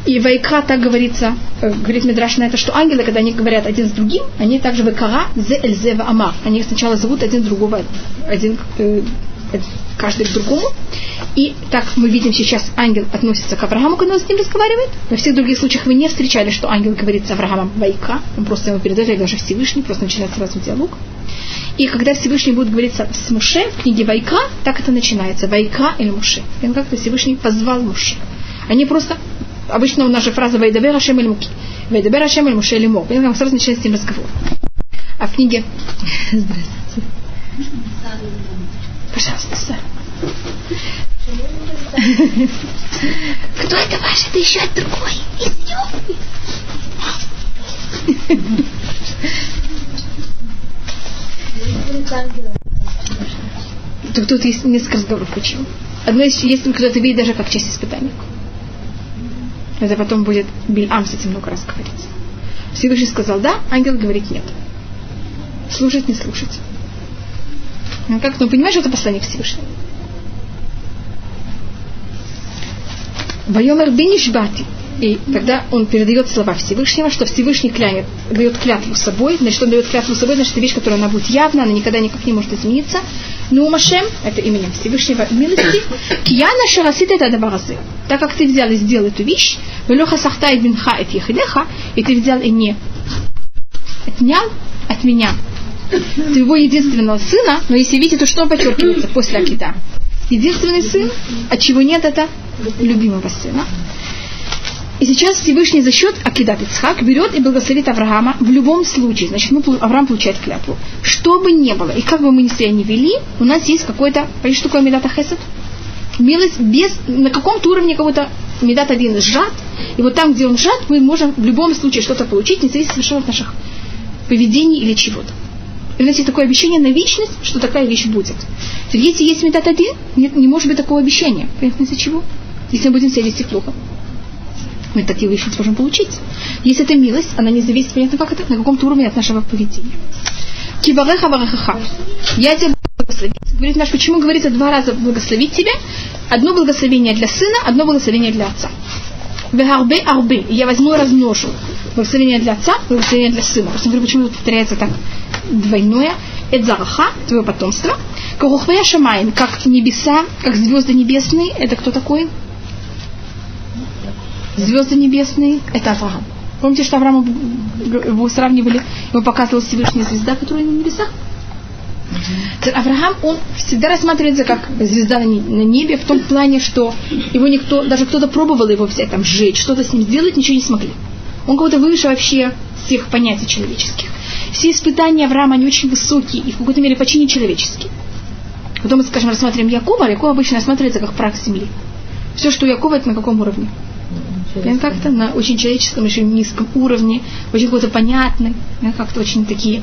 И вайка так говорится, э, говорит Медраш на это, что ангелы, когда они говорят один с другим, они также вайкара зе эльзева амар. Они сначала зовут один другого, один, э, каждый к другому. И так мы видим сейчас, ангел относится к Аврааму, когда он с ним разговаривает. Во всех других случаях вы не встречали, что ангел говорит с Авраамом Вайка. Он просто ему передает, даже Всевышний, просто начинает сразу диалог. И когда Всевышний будет говорить с Муше в книге Вайка, так это начинается. Вайка или Муше. И он как-то Всевышний позвал Муше. Они просто обычно у нас же фраза «Вайдабер Ашем эль Муки». «Вайдабер Ашем эль Муше эль Мо». Понимаете, сразу начинается с ним разговор. А в книге... Здравствуйте. Пожалуйста, сэр. Кто это ваш? Это еще другой. Из Тут, тут есть несколько разговоров, почему. Одно из, если кто-то видит даже как часть испытания. Это потом будет Бильам с этим много раз говорится. Всевышний сказал да, ангел говорит нет. Слушать, не слушать. Ну как, ну понимаешь, это послание Всевышнего? Вайомер бинишбати. И тогда он передает слова Всевышнего, что Всевышний клянет, дает клятву собой. Значит, он дает клятву собой, значит, это вещь, которая она будет явна, она никогда никак не может измениться. Ну, Машем, это именем Всевышнего милости, кияна шарасит это дабаразы. Так как ты взял и сделал эту вещь, велоха сахта и бинха ехидеха, и ты взял и не отнял от меня твоего единственного сына, но если видите, то что подчеркивается после Акида? Единственный сын, от чего нет это любимого сына. И сейчас Всевышний за счет Акидат Ицхак берет и благословит Авраама в любом случае. Значит, мы, Авраам получает клятву. Что бы ни было, и как бы мы ни себя не вели, у нас есть какой-то, понимаешь, что такое Медата Хесед? Милость без, на каком-то уровне какого-то Медат один сжат, и вот там, где он сжат, мы можем в любом случае что-то получить, не зависит совершенно от наших поведений или чего-то. Есть такое обещание на вечность, что такая вещь будет. Если есть Медат один, нет, не может быть такого обещания. Понятно, из-за чего? Если мы будем себя вести плохо мы такие вещи сможем получить. Если это милость, она не зависит, понятно, как это, на каком-то уровне от нашего поведения. Кибареха барахаха. Я тебя благословить. Говорит наш, почему говорится два раза благословить тебя? Одно благословение для сына, одно благословение для отца. Вегарбе арбе. Я возьму и размножу. Благословение для отца, благословение для сына. Просто говорю, почему тут повторяется так двойное. Эдзараха, твое потомство. Карухвея шамайн, как небеса, как звезды небесные. Это кто такой? звезды небесные – это Авраам. Помните, что Авраама его сравнивали, его показывала Всевышняя звезда, которая на небесах? Авраам, он всегда рассматривается как звезда на небе, в том плане, что его никто, даже кто-то пробовал его взять, там, сжечь, что-то с ним сделать, ничего не смогли. Он кого-то выше вообще всех понятий человеческих. Все испытания Авраама, они очень высокие и в какой-то мере почти нечеловеческие. Потом мы, скажем, рассматриваем Якова, а Яков обычно рассматривается как прах земли. Все, что у Якова, это на каком уровне? как-то на очень человеческом, очень низком уровне, очень какой-то понятный, как-то очень такие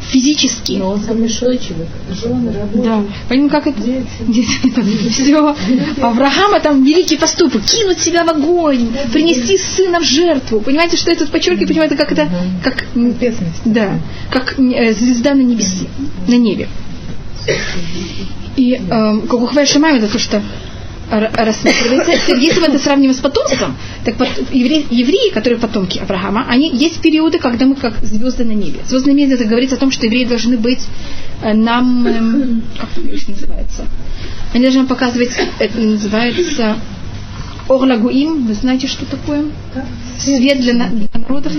физические. Но он устойчивый. Жены, Да. Понимаете, как это? Дети. Все. Авраама там великий поступок. Кинуть себя в огонь, принести сына в жертву. Понимаете, что я тут подчеркиваю? Понимаете, как это? Как, да. Как э, звезда на небесе, на небе. И э, как ухвай Шамай, это то, что рассматривается. Если мы это сравним с потомством, так евреи, евреи, которые потомки Авраама, они есть периоды, когда мы как звезды на небе. Звезды на небе это говорится о том, что евреи должны быть э, нам, эм, как это называется, они должны показывать, это называется Орлагуим, вы знаете, что такое? Свет для, для народов.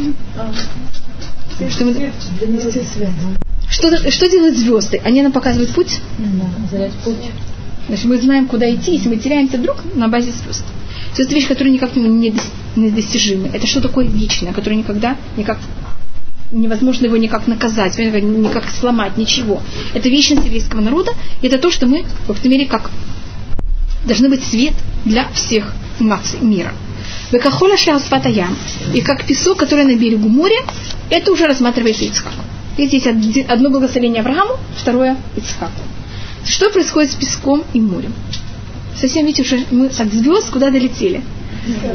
Что, мы... что, что делают звезды? Они нам показывают путь? Да, путь. Значит, мы знаем, куда идти, если мы теряемся вдруг на базе звезд. Все это вещи, которые никак не недостижимы. Это что такое вечное, которое никогда, никак невозможно его никак наказать, никак сломать, ничего. Это вечность еврейского народа, и это то, что мы, в какой-то мере, как должны быть свет для всех наций мира. Векахола ям. И как песок, который на берегу моря, это уже рассматривается Ицхак. Здесь одно благословение Аврааму, второе Ицхаку. Что происходит с песком и морем? Совсем видите, уже мы от звезд куда долетели?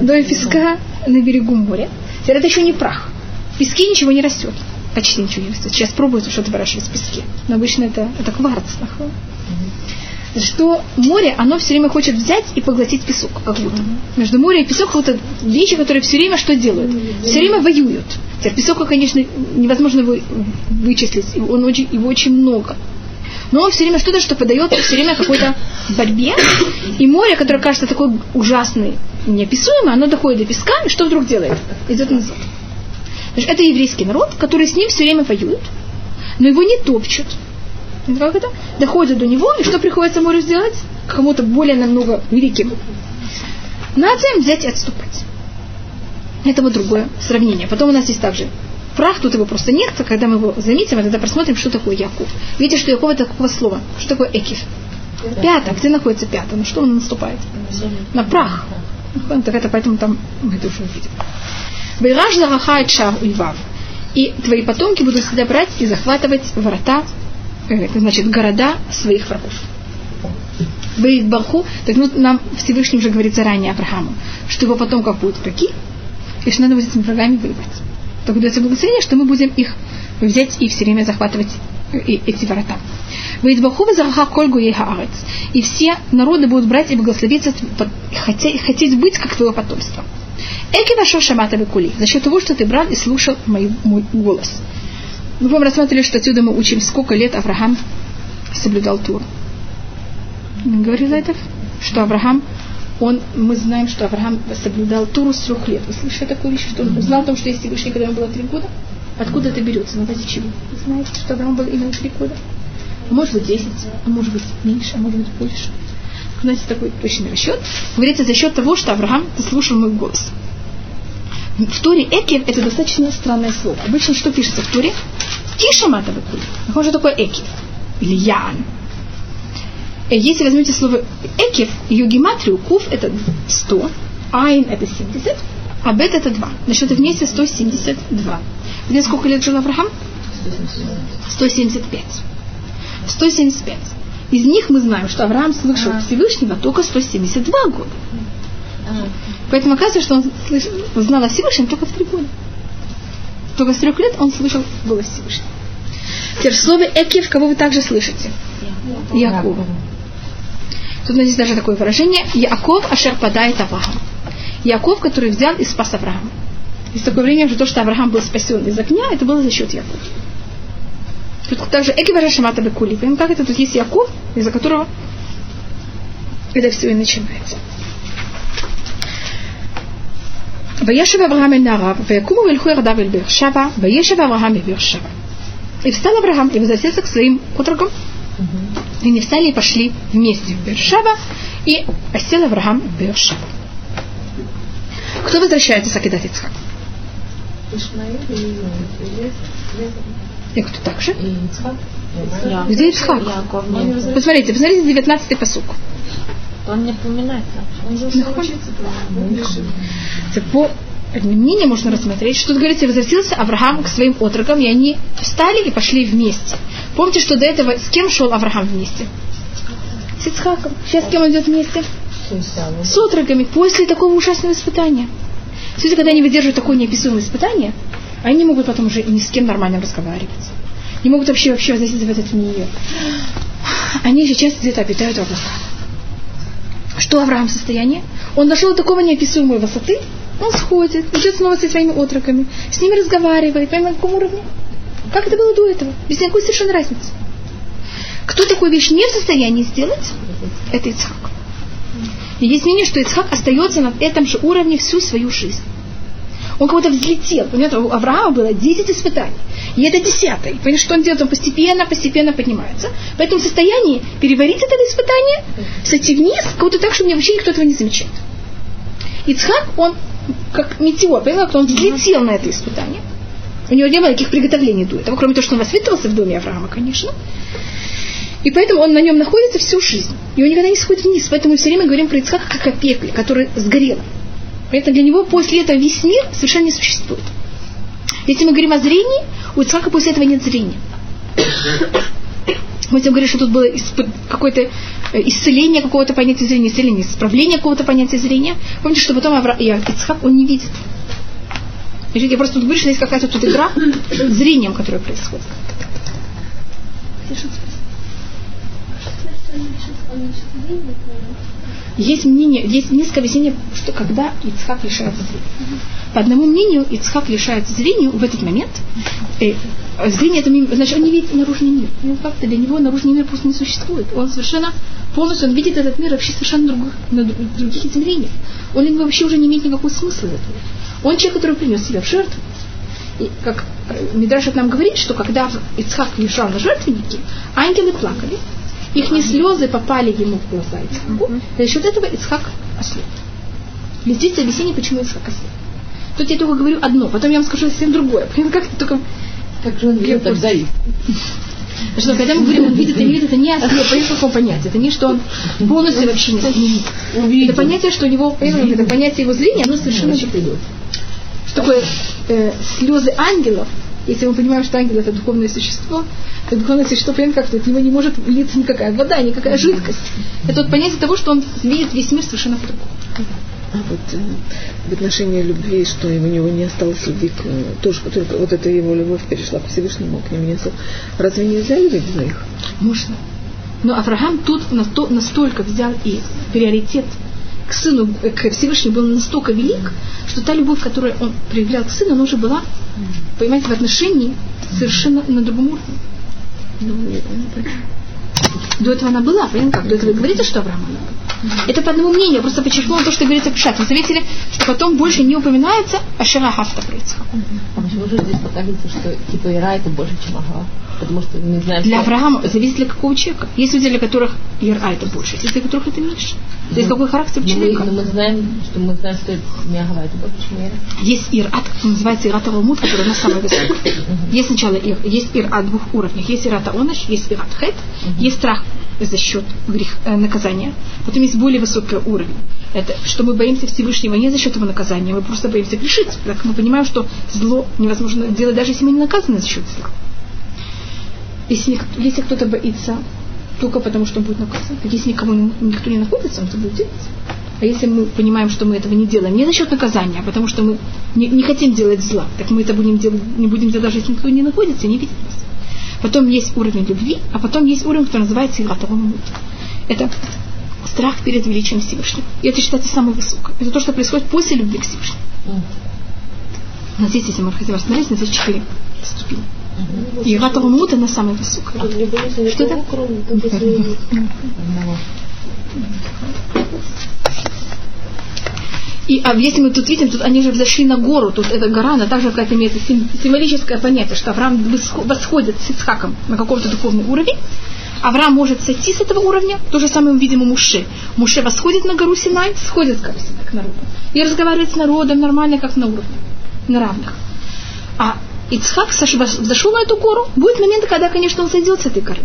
До песка на берегу моря. Теперь это еще не прах. В песке ничего не растет. Почти ничего не растет. Сейчас пробуют что-то выращивать в песке. Но обычно это, это кварц. Что море, оно все время хочет взять и поглотить песок, как будто. Между морем и песок вот вещи, которые все время что делают? Все время воюют. Теперь песок, конечно, невозможно вычислить, он очень, его очень много. Но он все время что-то, что подает все время какой-то борьбе. И море, которое кажется такой ужасной, неописуемое, оно доходит до песка, и что вдруг делает? Идет назад. Это еврейский народ, который с ним все время воюет, но его не топчут. Как это? Доходят до него, и что приходится морю сделать? Кому-то более намного великим. Надо им взять и отступать. Это вот другое сравнение. Потом у нас есть также прах, тут его просто нет. Когда мы его заметим, мы тогда посмотрим, что такое Яков. Видите, что Яков это какого слова? Что такое Экив? Пята. Где находится пята? На что он наступает? На прах. Ну, Так это поэтому там мы это уже увидим. Бейраж зарахает шар ульвав. И твои потомки будут всегда брать и захватывать врата, э, значит города своих врагов. Бейт Барху, так ну, нам Всевышний уже говорит заранее Аврааму, что его потомков будут враги, и что надо будет с этими врагами воевать. Только дается благословение, что мы будем их взять и все время захватывать эти ворота. И все народы будут брать и благословиться, хотеть, хотеть быть как твое потомство. Эки вашо шамата кули. За счет того, что ты брал и слушал мой, мой голос. Мы вам рассматривали, что отсюда мы учим, сколько лет Авраам соблюдал Туру. Говорила это, что Авраам, он, мы знаем, что Авраам соблюдал Туру с трех лет. Вы слышали такую вещь, что он узнал о том, что есть Всевышний, когда ему было три года? Откуда это берется? На базе чего? Вы знаете, что Авраам был именно три года? А может быть 10, а может быть меньше, а может быть больше. Знаете, такой точный расчет. Говорится за счет того, что Авраам слушал мой голос. В Туре Экев это достаточно странное слово. Обычно что пишется в Туре? Тишамата Бекули. Какое же такое Экев? Или Ян. Э, Если возьмете слово Экев, ее гематрию, Кув это 100, Айн это 70, а Бет это 2. Значит, это вместе 172. Где сколько лет жил Авраам? 175. 175. Из них мы знаем, что Авраам слышал Всевышнего только 172 года. Поэтому оказывается, что он слышал, знал о Всевышнем только в три года. Только с трех лет он слышал голос Всевышнего. Теперь в слове Экев, кого вы также слышите? Якова. Тут здесь даже такое выражение. Яков Ашер падает Авраам. Яков, который взял и спас Авраама. Есть такое время, что то, что Авраам был спасен из огня, это было за счет Якова. Тут также Экива Шамата Бекули. Понимаем, как это тут есть Яков, из-за которого это все и начинается. וישב אברהם אל נעריו, ויקומו וילכו יחדיו אל באר שבע, וישב אברהם בבאר שבע. И встал Авраам и возвратился к своим отрокам. и они встали и пошли вместе в Бершева, и осел Авраам в Бершева. Кто возвращается с Акидат Ицхак? И кто так же? Где Ицхак? Посмотрите, посмотрите 19-й посук. Он не упоминает. Это по одним мнениям можно рассмотреть, что тут говорится, возвратился Авраам к своим отрокам, и они встали и пошли вместе. Помните, что до этого с кем шел Авраам вместе? С Ицхаком. Сейчас с кем он идет вместе? С отроками, после такого ужасного испытания. Все, когда они выдерживают такое неописуемое испытание, они не могут потом уже ни с кем нормально разговаривать. Не могут вообще вообще возноситься в этот мир. Они сейчас где-то обитают в облаках. Что Авраам в состоянии? Он дошел до такого неописуемой высоты, он сходит, идет снова со своими отроками, с ними разговаривает, понимаете, на каком уровне? Как это было до этого? Без никакой совершенно разницы. Кто такую вещь не в состоянии сделать? Это Ицхак. И есть мнение, что Ицхак остается на этом же уровне всю свою жизнь. Он будто взлетел. Понимаете, у Авраама было 10 испытаний. И это десятый. Понимаете, что он делает? Он постепенно, постепенно поднимается. Поэтому в состоянии переварить это испытание, сойти вниз, будто так, что мне вообще никто этого не замечает. Ицхак, он как метеор, понимаете, он взлетел на это испытание. У него не было никаких приготовлений до этого, кроме того, что он воспитывался в доме Авраама, конечно. И поэтому он на нем находится всю жизнь. И он никогда не сходит вниз. Поэтому мы все время говорим про Ицхака как о пекле, который сгорел. Поэтому для него после этого весь мир совершенно не существует. Если мы говорим о зрении, у Ицхака после этого нет зрения. Мы тебе говорим, что тут было какое-то исцеление какого-то понятия зрения, исцеление, исправление какого-то понятия зрения. Помните, что потом Авра... Ицхак, он не видит. Я просто тут что есть какая-то тут игра с зрением, которая происходит. Есть мнение, есть несколько объяснений, что когда Ицхак лишается зрения. По одному мнению, Ицхак лишается зрения в этот момент. Э, Зрение это значит, он не видит наружный мир. Ну, как-то для него наружный мир просто не существует. Он совершенно полностью, он видит этот мир вообще совершенно других, на друг- других измерениях. Он вообще уже не имеет никакого смысла из этого. Он человек, который принес себя в жертву. И как э, Мидраш нам говорит, что когда Ицхак лежал на жертвеннике, ангелы плакали, их не слезы попали ему в глаза Ицхаку, за счет этого Ицхак ослеп. И здесь объяснение, почему Ицхак ослеп. Тут я только говорю одно, потом я вам скажу совсем другое. Как только Как же он видел тогда? Что когда мы говорим, он видит и видит, это не ослеп, по какому понятию. Это не, что он полностью вообще не не видит. Это понятие, что у него, это понятие его зрения, оно совершенно другое. Что такое э, слезы ангелов, если мы понимаем, что ангел это духовное существо, то духовное существо, понятно, как-то от него не может литься никакая вода, никакая жидкость. Это вот понятие того, что он видит весь мир совершенно по-другому. А вот э, в отношении любви, что у него не осталось любви, к, э, тоже только вот эта его любовь перешла к Всевышнему, к нему не осталось. Разве нельзя любить двоих? Можно. Но Авраам тут насто- настолько взял и приоритет к сыну, э, к Всевышнему был настолько велик, что та любовь, которую он проявлял к сыну, она уже была, понимаете, в отношении совершенно на другом уровне. Ну. До этого она была, понимаете, как? До этого вы говорите, что Авраам она была. Это по одному мнению, я просто подчеркнула то, что говорится в Пшат. Вы заметили, что потом больше не упоминается Ашера Хафта про Ицхака. А почему же здесь показывается, что типа Ира это больше, чем Ага? Потому что мы знаем, Для Авраама зависит для какого человека. Есть люди, для которых Ира это больше, есть для которых это меньше. То есть какой характер мы, человека. но мы знаем, что мы знаем, что не Ага это больше, чем Ира. Есть ират, называется ират Талмуд, который на самой высокой. Есть сначала ир, есть ират двух уровнях. Есть ират Аоныш, есть ират Хет, есть страх за счет грех, э, наказания. Потом есть более высокий уровень. Это что мы боимся Всевышнего не за счет его наказания, мы просто боимся грешить. Так мы понимаем, что зло невозможно делать, даже если мы не наказаны за счет зла. Если, если кто-то боится только потому, что он будет наказан, так если никого не- никто не находится, он это будет делать. А если мы понимаем, что мы этого не делаем не за счет наказания, а потому что мы не, не хотим делать зла, так мы это будем делать, не будем делать, даже если никто не находится не видит нас. Потом есть уровень любви, а потом есть уровень, который называется Иратовым Это страх перед величием Всевышнего. И это считается самое высокое. Это то, что происходит после любви к Всевышнему. Нас есть, если мы хотим нас есть четыре ступени. И Иратовым она самая высокая. Что это? И а если мы тут видим, тут они же взошли на гору, тут эта гора, она также какая-то имеет сим- символическое понятие, что Авраам восхо- восходит с Ицхаком на каком-то духовный уровень. Авраам может сойти с этого уровня, то же самое мы видим у Муше. Муше восходит на гору Синай, сходит с горы Синай к народу. И разговаривает с народом нормально, как на уровне, на равных. А Ицхак взошел на эту гору, будет момент, когда, конечно, он сойдет с этой горы.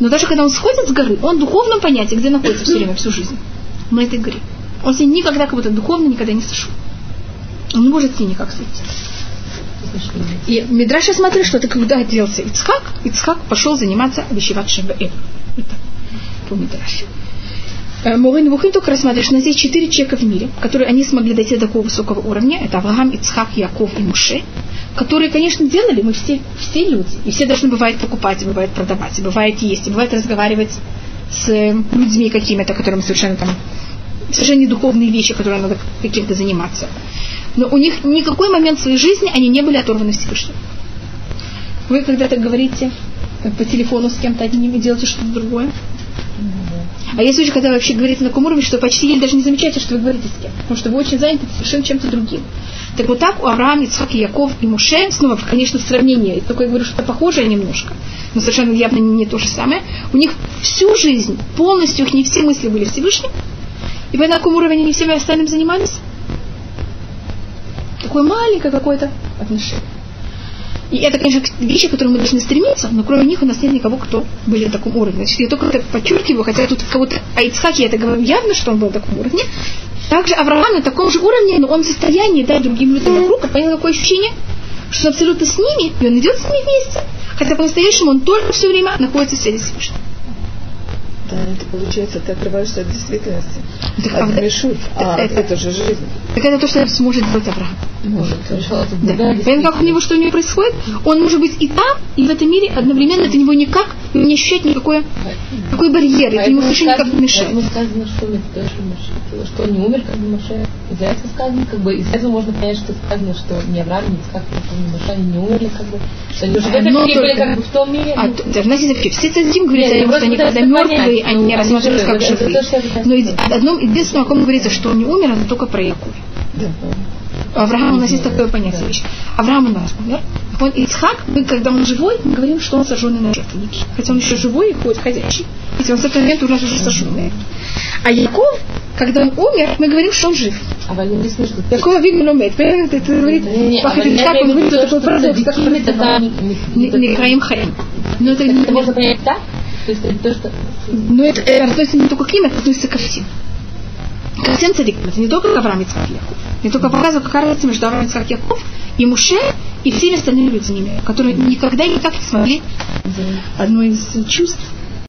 Но даже когда он сходит с горы, он в духовном понятии, где находится все время, всю жизнь, на этой горе. Он с ней никогда как будто духовно никогда не сошел. Он не может с ней никак сойти. И Мидраша смотрит, что это когда делся Ицхак, Ицхак пошел заниматься Вишиват Шабаэм. Это по Мидраше. Э, Мурин Вухин только рассматривает, что у нас есть четыре человека в мире, которые они смогли дойти до такого высокого уровня. Это Авраам, Ицхак, Яков и Муше, которые, конечно, делали, мы все, все люди, и все должны бывает покупать, и бывает продавать, и бывает есть, и бывает разговаривать с людьми какими-то, которым совершенно там совершенно не духовные вещи, которые надо каким-то заниматься. Но у них никакой момент в своей жизни они не были оторваны Всевышним. Вы когда-то говорите э, по телефону с кем-то одним и делаете что-то другое. А есть случаи, когда вы вообще говорите на таком уровне, что почти еле даже не замечаете, что вы говорите с кем. Потому что вы очень заняты совершенно чем-то другим. Так вот так у Авраама, Ицхак, Яков и Муше, снова, конечно, в сравнении, только я говорю, что это похожее немножко, но совершенно явно не, не то же самое, у них всю жизнь, полностью их не все мысли были Всевышним, и по какому уровне они всеми остальным занимались? Такое маленькое какое-то отношение. И это, конечно, вещи, к которым мы должны стремиться, но кроме них у нас нет никого, кто были на таком уровне. Значит, я только это подчеркиваю, хотя тут кого-то о я это говорю явно, что он был на таком уровне. Также Авраам на таком же уровне, но он в состоянии дать другим людям вокруг, а понятно, какое ощущение, что он абсолютно с ними, и он идет с ними вместе. Хотя по-настоящему он только все время находится в связи с Всевышним. Да, это получается, ты отрываешься от действительности. Так, а От вот мешут. А это- это же жизнь. Так это то, что сможет сделать Авраам. Может. Да. Понятно, как у него, что у него происходит? Он может быть и там, и в этом мире одновременно. Это него никак и не ощущать никакой, никакой барьер, это ему совершенно никак не мешает. Поэтому сказано, что Митдош что он не умер, как бы Моше. Из-за этого сказано, как бы, из этого можно понять, что сказано, что ни Авраам, Ицхак, ни Моше, они не умерли, как бы, что они уже в этом мире были как бы в том мире. А, даже, знаете, все цадим говорят Нет, о нем, просто что они когда мертвые, понять, они не рассматриваются живые. как живые. Но сказать. одном, единственное, о ком говорится, что он не умер, это только про Яков. Авраам у нас есть такое понятие вещь. Авраам у нас умер. Он Ицхак, мы, когда он живой, мы говорим, что он сожженный на жертвеннике. Хотя он еще живой и ходит ходячий. Ведь он с этого момента уже уже сожженный. А Яков, когда он умер, мы говорим, что он жив. А в не. Якова видно ломет. Понимаете, это говорит, Не, а Ицхак, он в говорит, то, что такой Не не Хаим. Но это не Это можно понять так? То есть это то, что... но это, это относится не только к ним, это относится ко всем. Ко всем цадикам. Это не только к Авраам Ицхак Яков. Не только показывает, какая разница между Авраам Ицхак и Яков и Муше и всеми остальными людьми, которые никогда и никак не смогли одно из чувств